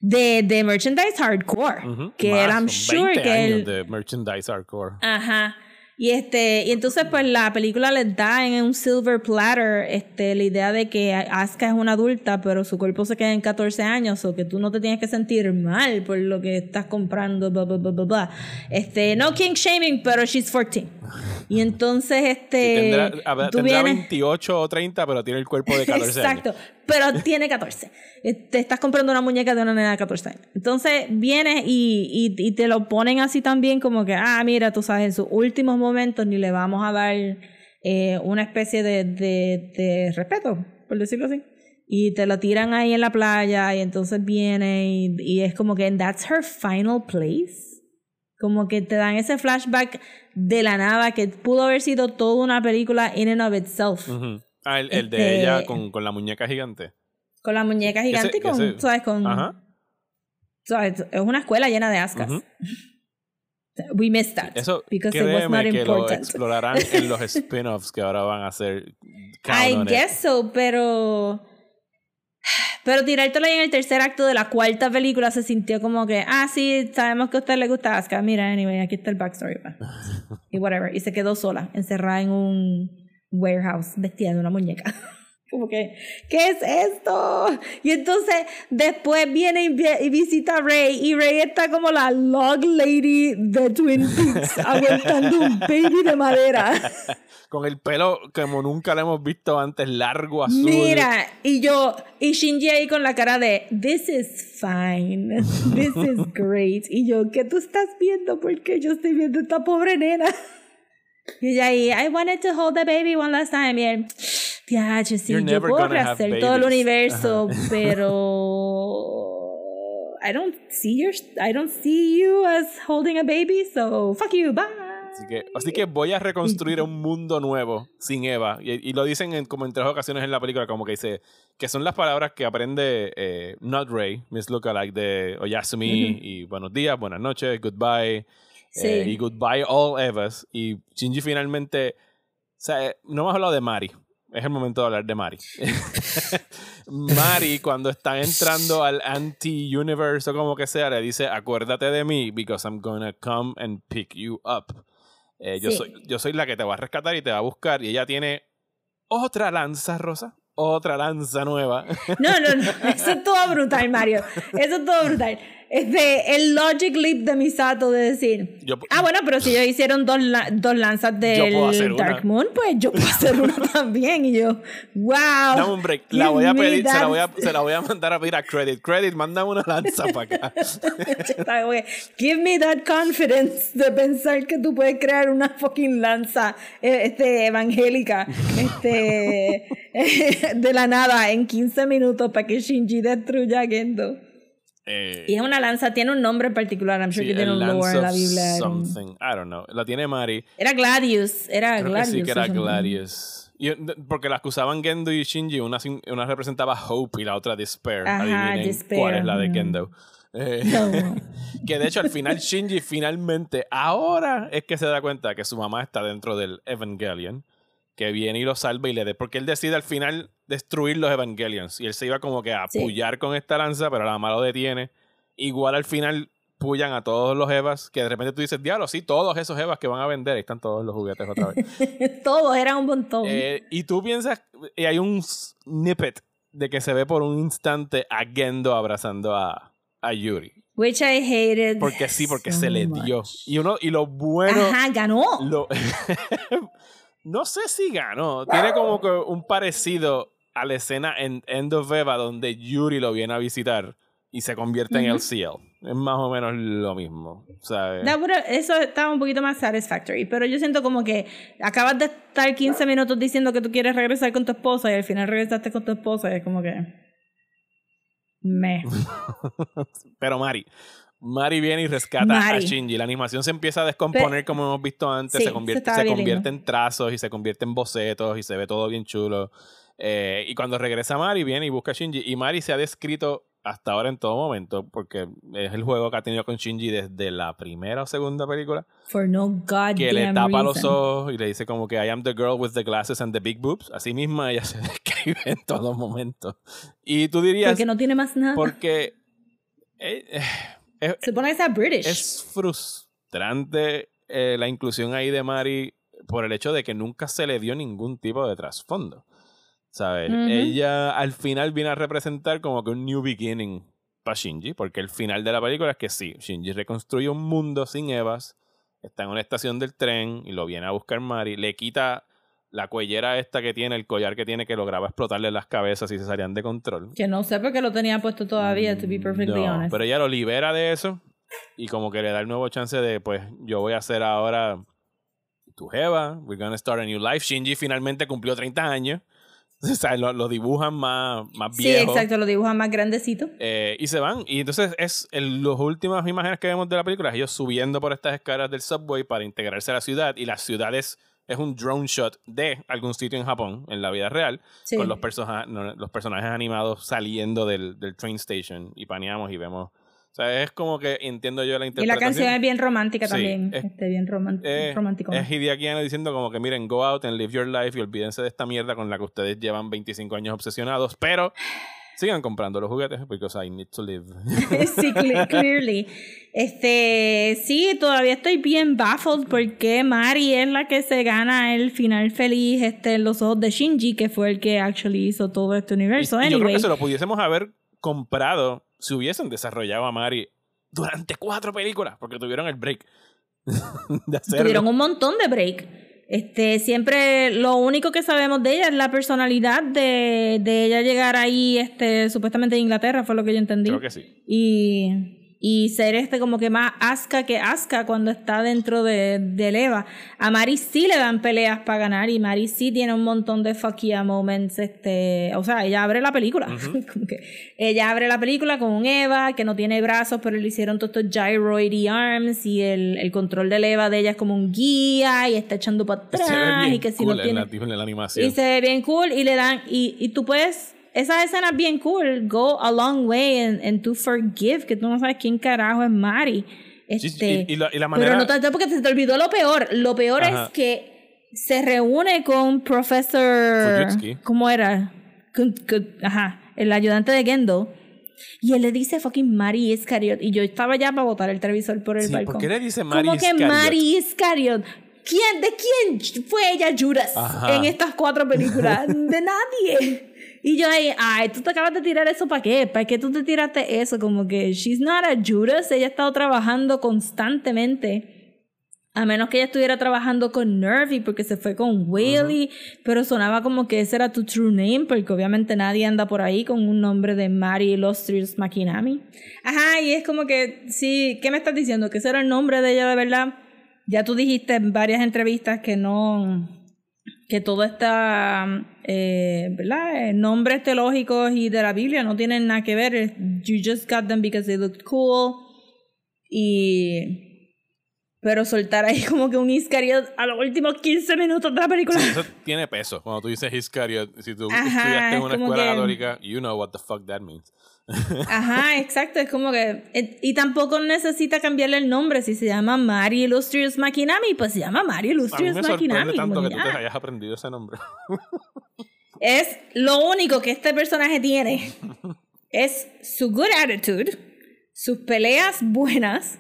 De, de merchandise hardcore. Ujú. Que Más, I'm sure 20 que años el, de merchandise hardcore. Ajá. Y este, y entonces pues la película les da en un silver platter este la idea de que Asuka es una adulta, pero su cuerpo se queda en 14 años o que tú no te tienes que sentir mal por lo que estás comprando, bla bla bla bla bla. Este, no king shaming, pero she's 14. Y entonces este tendrá ver, tú tendrá vienes- 28 o 30, pero tiene el cuerpo de 14 Exacto, años. Pero tiene 14. Eh, Te estás comprando una muñeca de una nena de 14 años. Entonces vienes y, y, y te lo ponen así también como que, ah, mira, tú sabes, en sus últimos momentos ni le vamos a dar eh, una especie de, de, de respeto, por decirlo así. Y te lo tiran ahí en la playa y entonces viene y, y es como que, that's her final place. Como que te dan ese flashback de la nada que pudo haber sido toda una película in and of itself. Ah, el, el de Este- ella con, con la muñeca gigante. Con la muñeca gigante Ese- y con, ese- ¿sabes? Con, Ajá. ¿sabes? Es una escuela llena de ascas. We missed that. Eso because it was not que lo important. explorarán en los spin-offs que ahora van a hacer. I guess so, pero. Pero tirártelo ahí en el tercer acto de la cuarta película se sintió como que, ah, sí, sabemos que a usted le gusta Asuka. Mira, anyway, aquí está el backstory. pa. y whatever. Y se quedó sola, encerrada en un warehouse, vestida de una muñeca. Como que, ¿qué es esto? Y entonces después viene y, vi- y visita a Rey y Rey está como la log lady de Twin Peaks aguantando un baby de madera. Con el pelo como nunca lo hemos visto antes, largo, azul. Mira, y yo, y Shinji ahí con la cara de, this is fine, this is great. Y yo, ¿qué tú estás viendo? Porque yo estoy viendo esta pobre nena. Y ella ahí, I wanted to hold the baby one last time. Y él, ya, sí, You're yo puedo rehacer todo el babies." universo, pero I don't see your, I don't see you as holding a baby, so fuck you, bye. Así que, así que voy a reconstruir un mundo nuevo sin Eva. Y, y lo dicen en- como en tres ocasiones en la película, como que dice que son las palabras que aprende eh, Not Ray, Miss Lookalike de Oyasumi, y buenos días, buenas noches, goodbye, Sí. eh, y goodbye all Evas. Y Shinji finalmente, o sea, eh, no hemos hablado de Mari. Es el momento de hablar de Mari. Mari, cuando está entrando al anti-universe o como que sea, le dice, acuérdate de mí, because I'm gonna come and pick you up. Eh, yo, Sí. soy, yo soy la que te va a rescatar y te va a buscar. Y ella tiene otra lanza rosa, otra lanza nueva. No, no, no, eso es todo brutal, Mario. Eso es todo brutal. Este, el logic leap de Misato de decir, Yo- ah, bueno, pero si ellos hicieron dos, la- dos lanzas del una. Dark Moon, pues yo puedo hacer una también. Y yo, wow. Dame un break. La give voy a me pedir, se la voy a, se la voy a mandar a pedir a Credit. Credit, mándame una lanza para acá. Give me that confidence de pensar que tú puedes crear una fucking lanza eh, este, evangélica este, de la nada en 15 minutos para que Shinji destruya a Gendo. Eh, Y es una lanza, tiene un nombre en particular. I'm sure sí, que tiene un lore en la Biblia. Something. I don't know. La tiene Mari. Era Gladius. Era Creo que Gladius. sí que era. Gladius. Y, porque las que usaban Gendo y Shinji, una, una representaba Hope y la otra Despair. Ajá, Adivinen Despair, cuál es la de. Gendo. Eh, No. que de hecho al final Shinji finalmente, ahora es que se da cuenta que su mamá está dentro del Evangelion. Que viene y lo salva y le dé. Porque él decide al final destruir los Evangelions. Y él se iba como que a Sí. pullar con esta lanza, pero la mamá lo detiene. Igual al final pullan a todos los Evas. Que de repente tú dices, diablo, sí, todos esos Evas que van a vender. Ahí están todos los juguetes otra vez. Todos eran un montón. Eh, y tú piensas, y hay un snippet de que se ve por un instante a Gendo abrazando a, a Yuri. Which I hated. Porque sí, porque so se le dio. Y uno, y lo bueno. Ajá, ganó. Lo, no sé si ganó. Tiene como que un parecido a la escena en End of Eva donde Yuri lo viene a visitar y se convierte en Ujú. el CL. Es más o menos lo mismo. ¿sabes? No, pero eso estaba un poquito más satisfactory. Pero yo siento como que acabas de estar 15 minutos diciendo que tú quieres regresar con tu esposa y al final regresaste con tu esposa y es como que. Me. Pero Mari. Mari viene y rescata Mari. a Shinji. La animación se empieza a descomponer como hemos visto antes. Sí, se convierte, se bien convierte en trazos y se convierte en bocetos y se ve todo bien chulo. Eh, y cuando regresa Mari, viene y busca a Shinji. Y Mari se ha descrito hasta ahora en todo momento, porque es el juego que ha tenido con Shinji desde la primera o segunda película, For no goddamn que le tapa los ojos y le dice como que I am the girl with the glasses and the big boobs. Así misma ella se describe en todos momentos. Y tú dirías, Porque no tiene más nada. porque eh, eh, es, Se pone British. es frustrante eh, la inclusión ahí de Mari por el hecho de que nunca se le dio ningún tipo de trasfondo. ¿Sabes? Ella al final viene a representar como que un new beginning para Shinji, porque el final de la película es que sí, Shinji reconstruye un mundo sin Evas, está en una estación del tren y lo viene a buscar Mari, le quita la cuellera esta que tiene, el collar que tiene que lograba explotarle las cabezas y se salían de control. Que no sé por qué lo tenía puesto todavía, to be perfectly No, honest. pero ella lo libera de eso y como que le da el nuevo chance de, pues, yo voy a hacer ahora tu jeva, we're gonna start a new life. Shinji finalmente cumplió 30 años. O sea, lo, lo dibujan más, más sí, viejo. exacto, lo dibujan más grandecito. Eh, y se van. Y entonces es en las últimas imágenes que vemos de la película, ellos subiendo por estas escaleras del subway para integrarse a la ciudad. Y la ciudad es, un drone shot de algún sitio en Japón, en la vida real, Sí. con los, personajes no, los personajes animados saliendo del, del train station. Y paneamos y vemos. O sea, es como que entiendo yo la Y interpretación. la canción es bien romántica Sí, también. es- este, bien Eh, romántico. Es Hideaki Anno diciendo como que miren, go out and live your life y olvídense de esta mierda con la que ustedes llevan 25 años obsesionados, pero sigan comprando los juguetes because I need to live. sí, cle- clearly. Este, sí, todavía estoy bien baffled porque Mari es la que se gana el final feliz este, en los ojos de Shinji, que fue el que actually hizo todo este universo. Y- y yo creo Anyway, que se lo pudiésemos haber comprado si hubiesen desarrollado a Mari durante cuatro películas, porque tuvieron el break de tuvieron un montón de break. Este, siempre lo único que sabemos de ella es la personalidad de, de ella llegar ahí, este, supuestamente de Inglaterra, fue lo que yo entendí. Creo que sí. Y, y ser este como que más Asuka que Asuka cuando está dentro de, de Eva. A Mari sí le dan peleas para ganar y Mari sí tiene un montón de fuck yeah moments, este, o sea, ella abre la película, como que ella abre la película con un Eva que no tiene brazos, pero le hicieron todos estos gyroidy arms y el, el control del Eva de ella es como un guía y está echando para atrás y que si cool no en tiene... la, en la animación. Y se ve bien cool y le dan, y, y tú puedes, esa escena es bien cool, go a long way and, and to forgive, que tú no sabes quién carajo es Mari. Sí, Este, y, y la, y la manera... pero no tanto porque se te olvidó lo peor. Lo peor Ajá. es que se reúne con Professor. Fujitsuki. ¿Cómo era? Ajá, el ayudante de Gendo. Y él le dice fucking Mari Iscariot. Y yo estaba ya para botar el televisor por el Sí, balcón. ¿por qué le dice Mari ¿Cómo que Iscariot? Mari Iscariot? ¿Quién, ¿De quién fue ella Judas Ajá. en estas cuatro películas? de nadie. Y yo ahí, ay, tú te acabas de tirar eso para qué? ¿Para qué tú te tiraste eso? Como que she's not a Judas, ella ha estado trabajando constantemente. A menos que ella estuviera trabajando con Nervy porque se fue con Whaley, pero sonaba como que ese era tu true name, porque obviamente nadie anda por ahí con un nombre de Mary Illustrious Makinami. Ajá, y es como que, sí, ¿qué me estás diciendo? ¿Que ese era el nombre de ella de verdad? Ya tú dijiste en varias entrevistas que no, que todo está, eh, ¿verdad? Eh, Nombres teológicos y de la Biblia no tienen nada que ver. You just got them because they looked cool. Y. Pero soltar ahí como que un Iscariot a los últimos 15 minutos de la película. Sí, eso tiene peso. Cuando tú dices Iscariot, si tú Ajá, estudiaste en una escuela que- católica, you know what the fuck that means. Ajá, exacto. Es como que. eh, Y tampoco necesita cambiarle el nombre. Si se llama Mari Illustrious Makinami, pues se llama Mari A mí Illustrious me Makinami. tanto como que tú te hayas aprendido ese nombre. Es lo único que este personaje tiene. es su good attitude, sus peleas buenas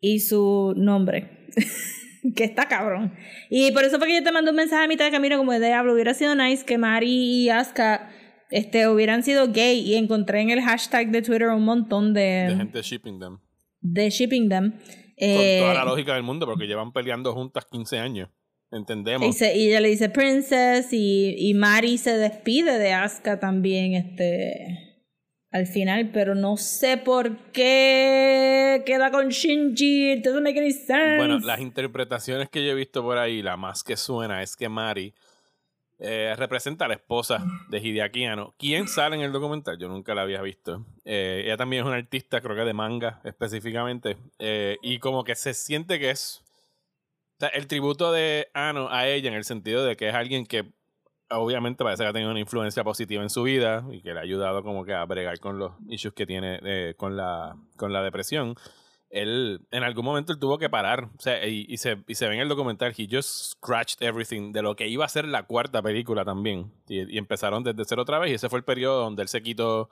y su nombre. que está cabrón. Y por eso fue que yo te mandé un mensaje a mitad de camino como de diablo. Hubiera sido nice que Mari y Asuka este, hubieran sido gay. Y encontré en el hashtag de Twitter un montón de, De gente shipping them. de shipping them. Con Eh, toda la lógica del mundo, porque llevan peleando juntas 15 años. Entendemos. y, se- y ella le dice Princess y, y Mari se despide de Asuka también este al final, pero no sé por qué queda con Shinji, it doesn't make any sense. Bueno, las interpretaciones que yo he visto por ahí, la más que suena es que Mari eh, representa a la esposa de Hideaki Anno. ¿Quién sale en el documental? Yo nunca la había visto. Eh, ella también es una artista, creo que de manga específicamente. Eh, y como que se siente que es el tributo de Ano a ella en el sentido de que es alguien que obviamente parece que ha tenido una influencia positiva en su vida y que le ha ayudado como que a bregar con los issues que tiene con, la, con la depresión. Él, en algún momento él tuvo que parar, o sea, y, se, y se ve en el documental, he just scratched everything de lo que iba a ser la cuarta película también. Y, empezaron desde cero otra vez y ese fue el periodo donde él se quitó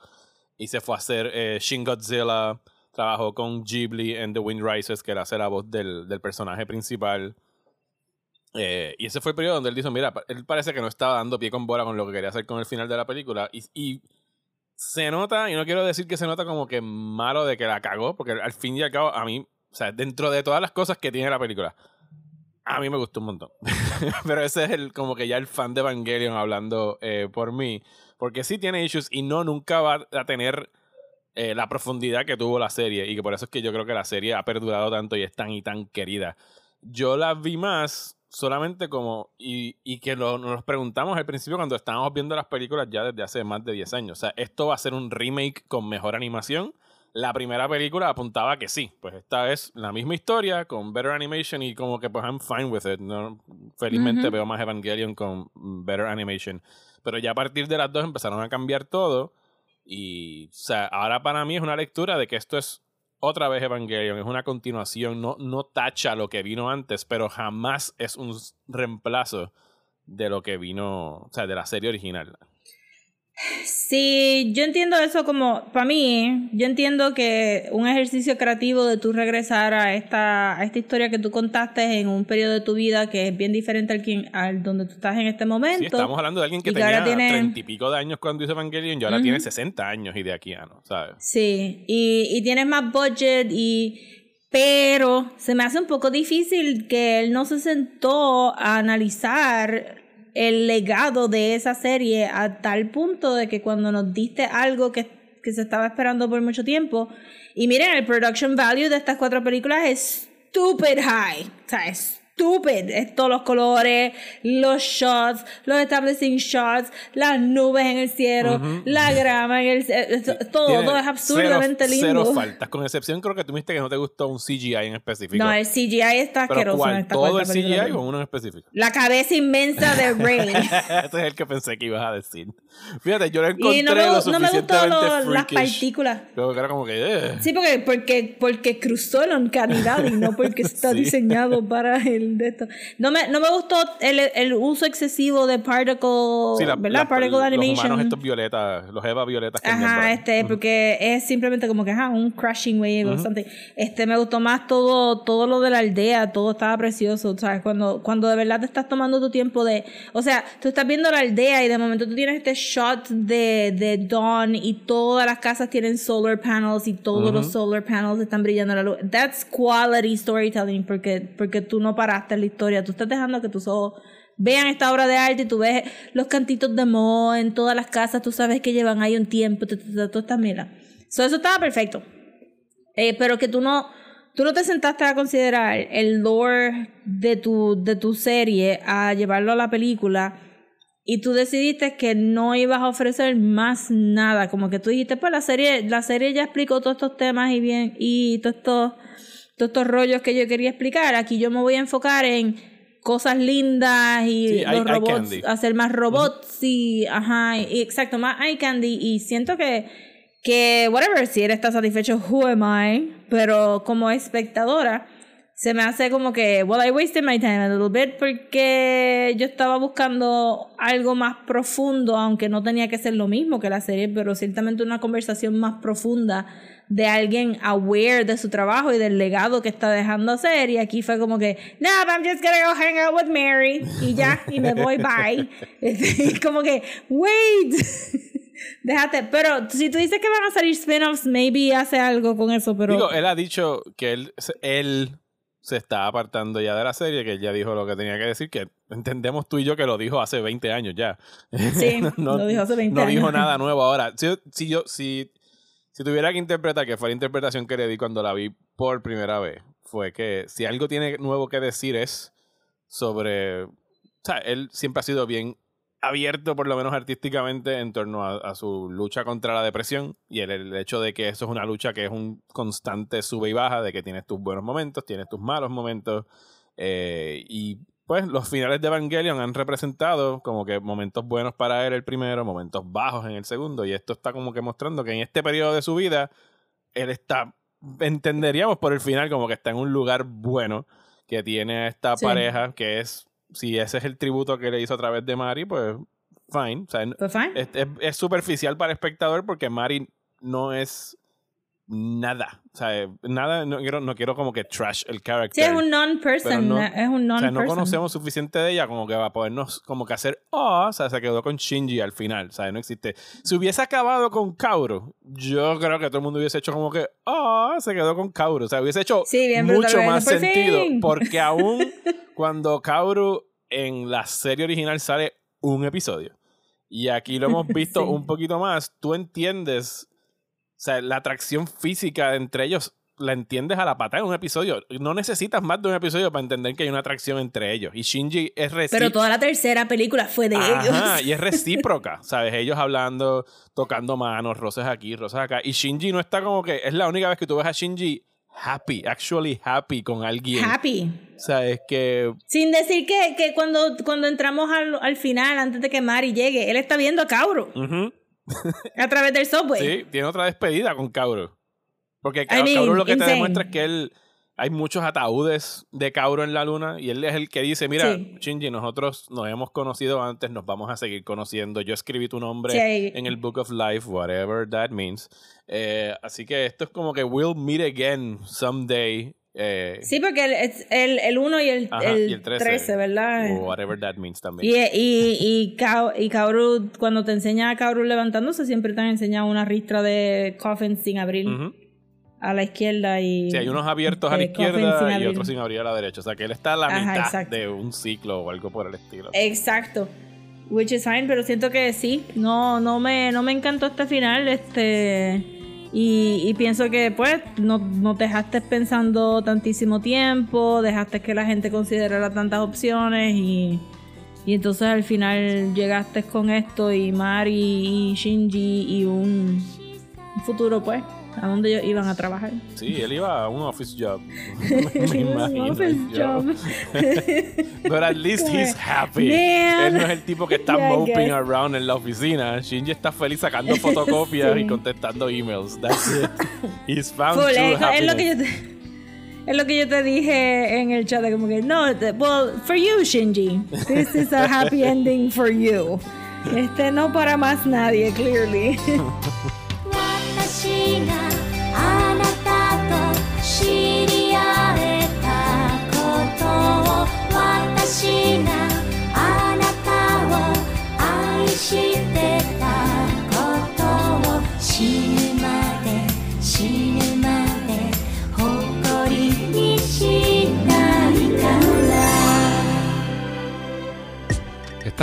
y se fue a hacer eh, Shin Godzilla, trabajó con Ghibli en The Wind Rises, que era hacer la voz del, del personaje principal. Eh, y ese fue el periodo donde él dijo, mira, él parece que no estaba dando pie con bola con lo que quería hacer con el final de la película. Y se nota, y no quiero decir que se nota como que malo de que la cagó, porque al fin y al cabo, a mí, o sea, dentro de todas las cosas que tiene la película, a mí me gustó un montón. Pero ese es el como que ya el fan de Evangelion hablando eh, por mí. Porque sí tiene issues y no nunca va a tener eh, la profundidad que tuvo la serie. Y que por eso es que yo creo que la serie ha perdurado tanto y es tan y tan querida. Yo la vi más solamente como. Y, y que lo- nos preguntamos al principio cuando estábamos viendo las películas ya desde hace más de 10 años. O sea, esto va a ser un remake con mejor animación. La primera película apuntaba que sí, pues esta es la misma historia con better animation y como que pues I'm fine with it. ¿no? Felizmente Ujú. veo más Evangelion con better animation. Pero ya a partir de las dos empezaron a cambiar todo y o sea, ahora para mí es una lectura de que esto es otra vez Evangelion, es una continuación, no, no tacha lo que vino antes, pero jamás es un reemplazo de lo que vino, o sea, de la serie original. Sí, yo entiendo eso como, para mí, yo entiendo que un ejercicio creativo de tú regresar a esta, a esta historia que tú contaste en un periodo de tu vida que es bien diferente al, quien, al donde tú estás en este momento. Sí, estamos hablando de alguien que y tenía treinta y pico de años cuando hizo Evangelion y ahora tiene 60 años y de aquí a no, ¿sabes? Sí, y, y tienes más budget y... Pero se me hace un poco difícil que él no se sentó a analizar el legado de esa serie a tal punto de que cuando nos diste algo que que se estaba esperando por mucho tiempo. Y miren, el production value de estas cuatro películas es stupid high. O sea, es stupid. Es todos los colores, los shots, los establishing shots, las nubes en el cielo, la grama en el cielo. Todo, Tiene todo es absurdamente cero, lindo. Cero faltas, con excepción creo que tú viste que no te gustó un CGI en específico. No, el CGI está asqueroso en ¿cuál? esta ¿Todo el. CGI o uno en específico? La cabeza inmensa de Rain. Ese es el que pensé que ibas a decir. Fíjate, yo lo encontré y no me, lo gu- no me gustó suficientemente lo- las partículas. Creo que era como que... eh. Sí, porque, porque, porque cruzó la uncanidad y no porque está Sí. diseñado para el de esto. No me, no me gustó el, el uso excesivo de particle, Sí, la- ¿verdad? la- particle los animation. humanos estos violetas, los Eva violetas que Ajá, este, porque es simplemente como que ajá, un crashing wave o something. Este, me gustó más todo, todo lo de la aldea, todo estaba precioso, ¿sabes? Cuando, cuando de verdad te estás tomando tu tiempo de, o sea, tú estás viendo la aldea y de momento tú tienes este shot de, de dawn y todas las casas tienen solar panels y todos los solar panels están brillando la luz. That's quality storytelling porque, porque tú no paraste en la historia, tú estás dejando que tus ojos vean esta obra de arte y tú ves los cantitos de mo en todas las casas, tú sabes que llevan ahí un tiempo, tú estás mira. So, eso estaba perfecto. Eh, pero que tú no, tú no te sentaste a considerar el lore de tu, de tu serie, a llevarlo a la película, y tú decidiste que no ibas a ofrecer más nada. Como que tú dijiste, pues la serie, la serie ya explicó todos estos temas y bien, y todos estos, todos estos rollos que yo quería explicar. Aquí yo me voy a enfocar en cosas lindas y Sí, los robots, hacer más robots y, ajá, y, exacto, más eye candy. Y siento que, que, whatever, si él está satisfecho, who am I? Pero como espectadora, se me hace como que, well, I wasted my time a little bit porque yo estaba buscando algo más profundo, aunque no tenía que ser lo mismo que la serie, pero ciertamente una conversación más profunda de alguien aware de su trabajo y del legado que está dejando hacer. Y aquí fue como que, no, I'm just gonna go hang out with Mary. Y ya, y me voy, bye. Este, y como que, wait. Déjate, pero si tú dices que van a salir spin-offs, maybe hace algo con eso, pero... Digo, él ha dicho que él, él se está apartando ya de la serie, que él ya dijo lo que tenía que decir, que entendemos tú y yo que lo dijo hace 20 años ya. Sí, lo dijo hace 20 no dijo años. nada nuevo ahora. Si, si yo, si, si tuviera que interpretar, que fue la interpretación que le di cuando la vi por primera vez, fue que si algo tiene nuevo que decir es sobre... O sea, él siempre ha sido bien abierto, por lo menos artísticamente, en torno a, su lucha contra la depresión y el, el hecho de que eso es una lucha que es un constante sube y baja, de que tienes tus buenos momentos, tienes tus malos momentos. eh, y pues los finales de Evangelion han representado como que momentos buenos para él el primero, momentos bajos en el segundo. Y esto está como que mostrando que en este periodo de su vida, él está, entenderíamos por el final, como que está en un lugar bueno, que tiene a esta Sí. pareja que es si ese es el tributo que le hizo a través de Mari, pues fine. O sea, Pues fine. es, es- es superficial para el espectador porque Mari no es nada. O sea, nada, no quiero, no quiero como que trash el Sí, character. es un non-person. No- es un o sea, non-person. no conocemos suficiente de ella como que va a podernos como que hacer, oh, o sea, se quedó con Shinji al final, o sea, no existe. Si hubiese acabado con Kauro, yo creo que todo el mundo hubiese hecho como que, oh, se quedó con Kauro, o sea, hubiese hecho Sí, bien mucho más por sentido, fin. porque aún cuando Kauro en la serie original sale un episodio y aquí lo hemos visto Sí. un poquito más, tú entiendes, sea, la atracción física entre ellos la entiendes a la patada en un episodio. No necesitas más de un episodio para entender que hay una atracción entre ellos. Y Shinji es Pero recíproca. toda la tercera película fue de Ajá, ellos. y es recíproca, ¿sabes? Ellos hablando, tocando manos, rosas aquí, rosas acá. Y Shinji no está como que. Es la única vez que tú ves a Shinji happy, actually happy con alguien. Happy. O sea, es que. Sin decir que, que cuando, cuando entramos al, al final, antes de que Mari llegue, él está viendo a Kauro ujú, a través del subway. Sí, tiene otra despedida con Kauro. Porque I Ka- mean, Kauro lo que te demuestra es que él. Hay muchos ataúdes de Kauro en la luna y él es el que dice, mira, Sí. Shinji, nosotros nos hemos conocido antes, nos vamos a seguir conociendo. Yo escribí tu nombre Sí, en el Book of Life, whatever that means. Eh, así que esto es como que we'll meet again someday. Eh, Sí, porque el, es- el, el 1 y el, el y el 13, 13, ¿verdad? o whatever that means también. Y, y, y, y Kaoru, cuando te enseña a Kaoru levantándose, siempre te han enseñado una ristra de coffins sin abrir a la izquierda y... Sí, hay unos abiertos a la sin izquierda y otros sin abrir a la derecha. O sea que él está a la Ajá, mitad exacto. de un ciclo o algo por el estilo. Exacto. Which is fine, pero siento que sí. No, no me, no me encantó este final. Este. Y, y pienso que pues no, no te dejaste pensando tantísimo tiempo, dejaste que la gente considerara tantas opciones y, y entonces al final llegaste con esto y Mari y Shinji y un futuro pues a donde ellos iban a trabajar. Sí, él iba a un office job. Me imagino office job. But at least he's happy. Man. Él no es el tipo que está Yeah, moping around en la oficina. Shinji está feliz sacando fotocopias Sí. y contestando emails. That's it. He's found Full, true es, es lo que happiness. yo te, es lo que yo te dije en el chat, como que no, well, for you Shinji, this is a happy ending for you. Este no para más nadie, clearly.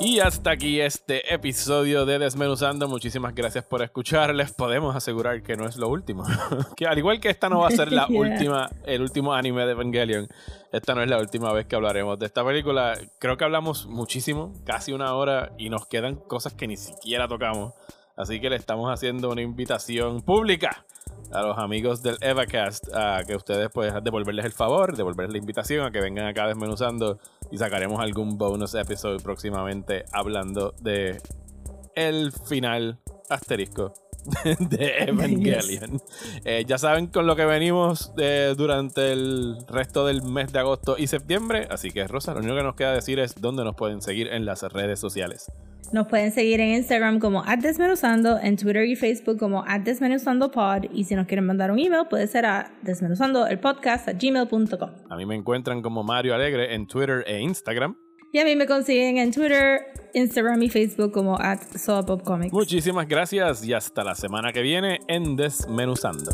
Y hasta aquí este episodio de Desmenuzando. Muchísimas gracias por escuchar. Les podemos asegurar que no es lo último. que al igual que esta no va a ser la Yeah. última, el último anime de Evangelion, esta no es la última vez que hablaremos de esta película. Creo que hablamos muchísimo, casi una hora, y nos quedan cosas que ni siquiera tocamos. Así que le estamos haciendo una invitación pública a los amigos del EvaCast a que ustedes pues devolverles el favor, devolverles la invitación a que vengan acá desmenuzando y sacaremos algún bonus episode próximamente hablando de el final asterisco de Evangelion. Eh, ya saben con lo que venimos eh, durante el resto del mes de agosto y septiembre, así que Rosa, lo único que nos queda decir es dónde nos pueden seguir en las redes sociales. Nos pueden seguir en Instagram como @desmenuzando, en Twitter y Facebook como @desmenuzandopod y si nos quieren mandar un email puede ser a desmenuzandoelpodcast@gmail.com. A mí me encuentran como Mario Alegre en Twitter e Instagram. Y a mí me consiguen en Twitter, Instagram y Facebook como at Soapopcomics. Muchísimas gracias y hasta la semana que viene en Desmenuzando.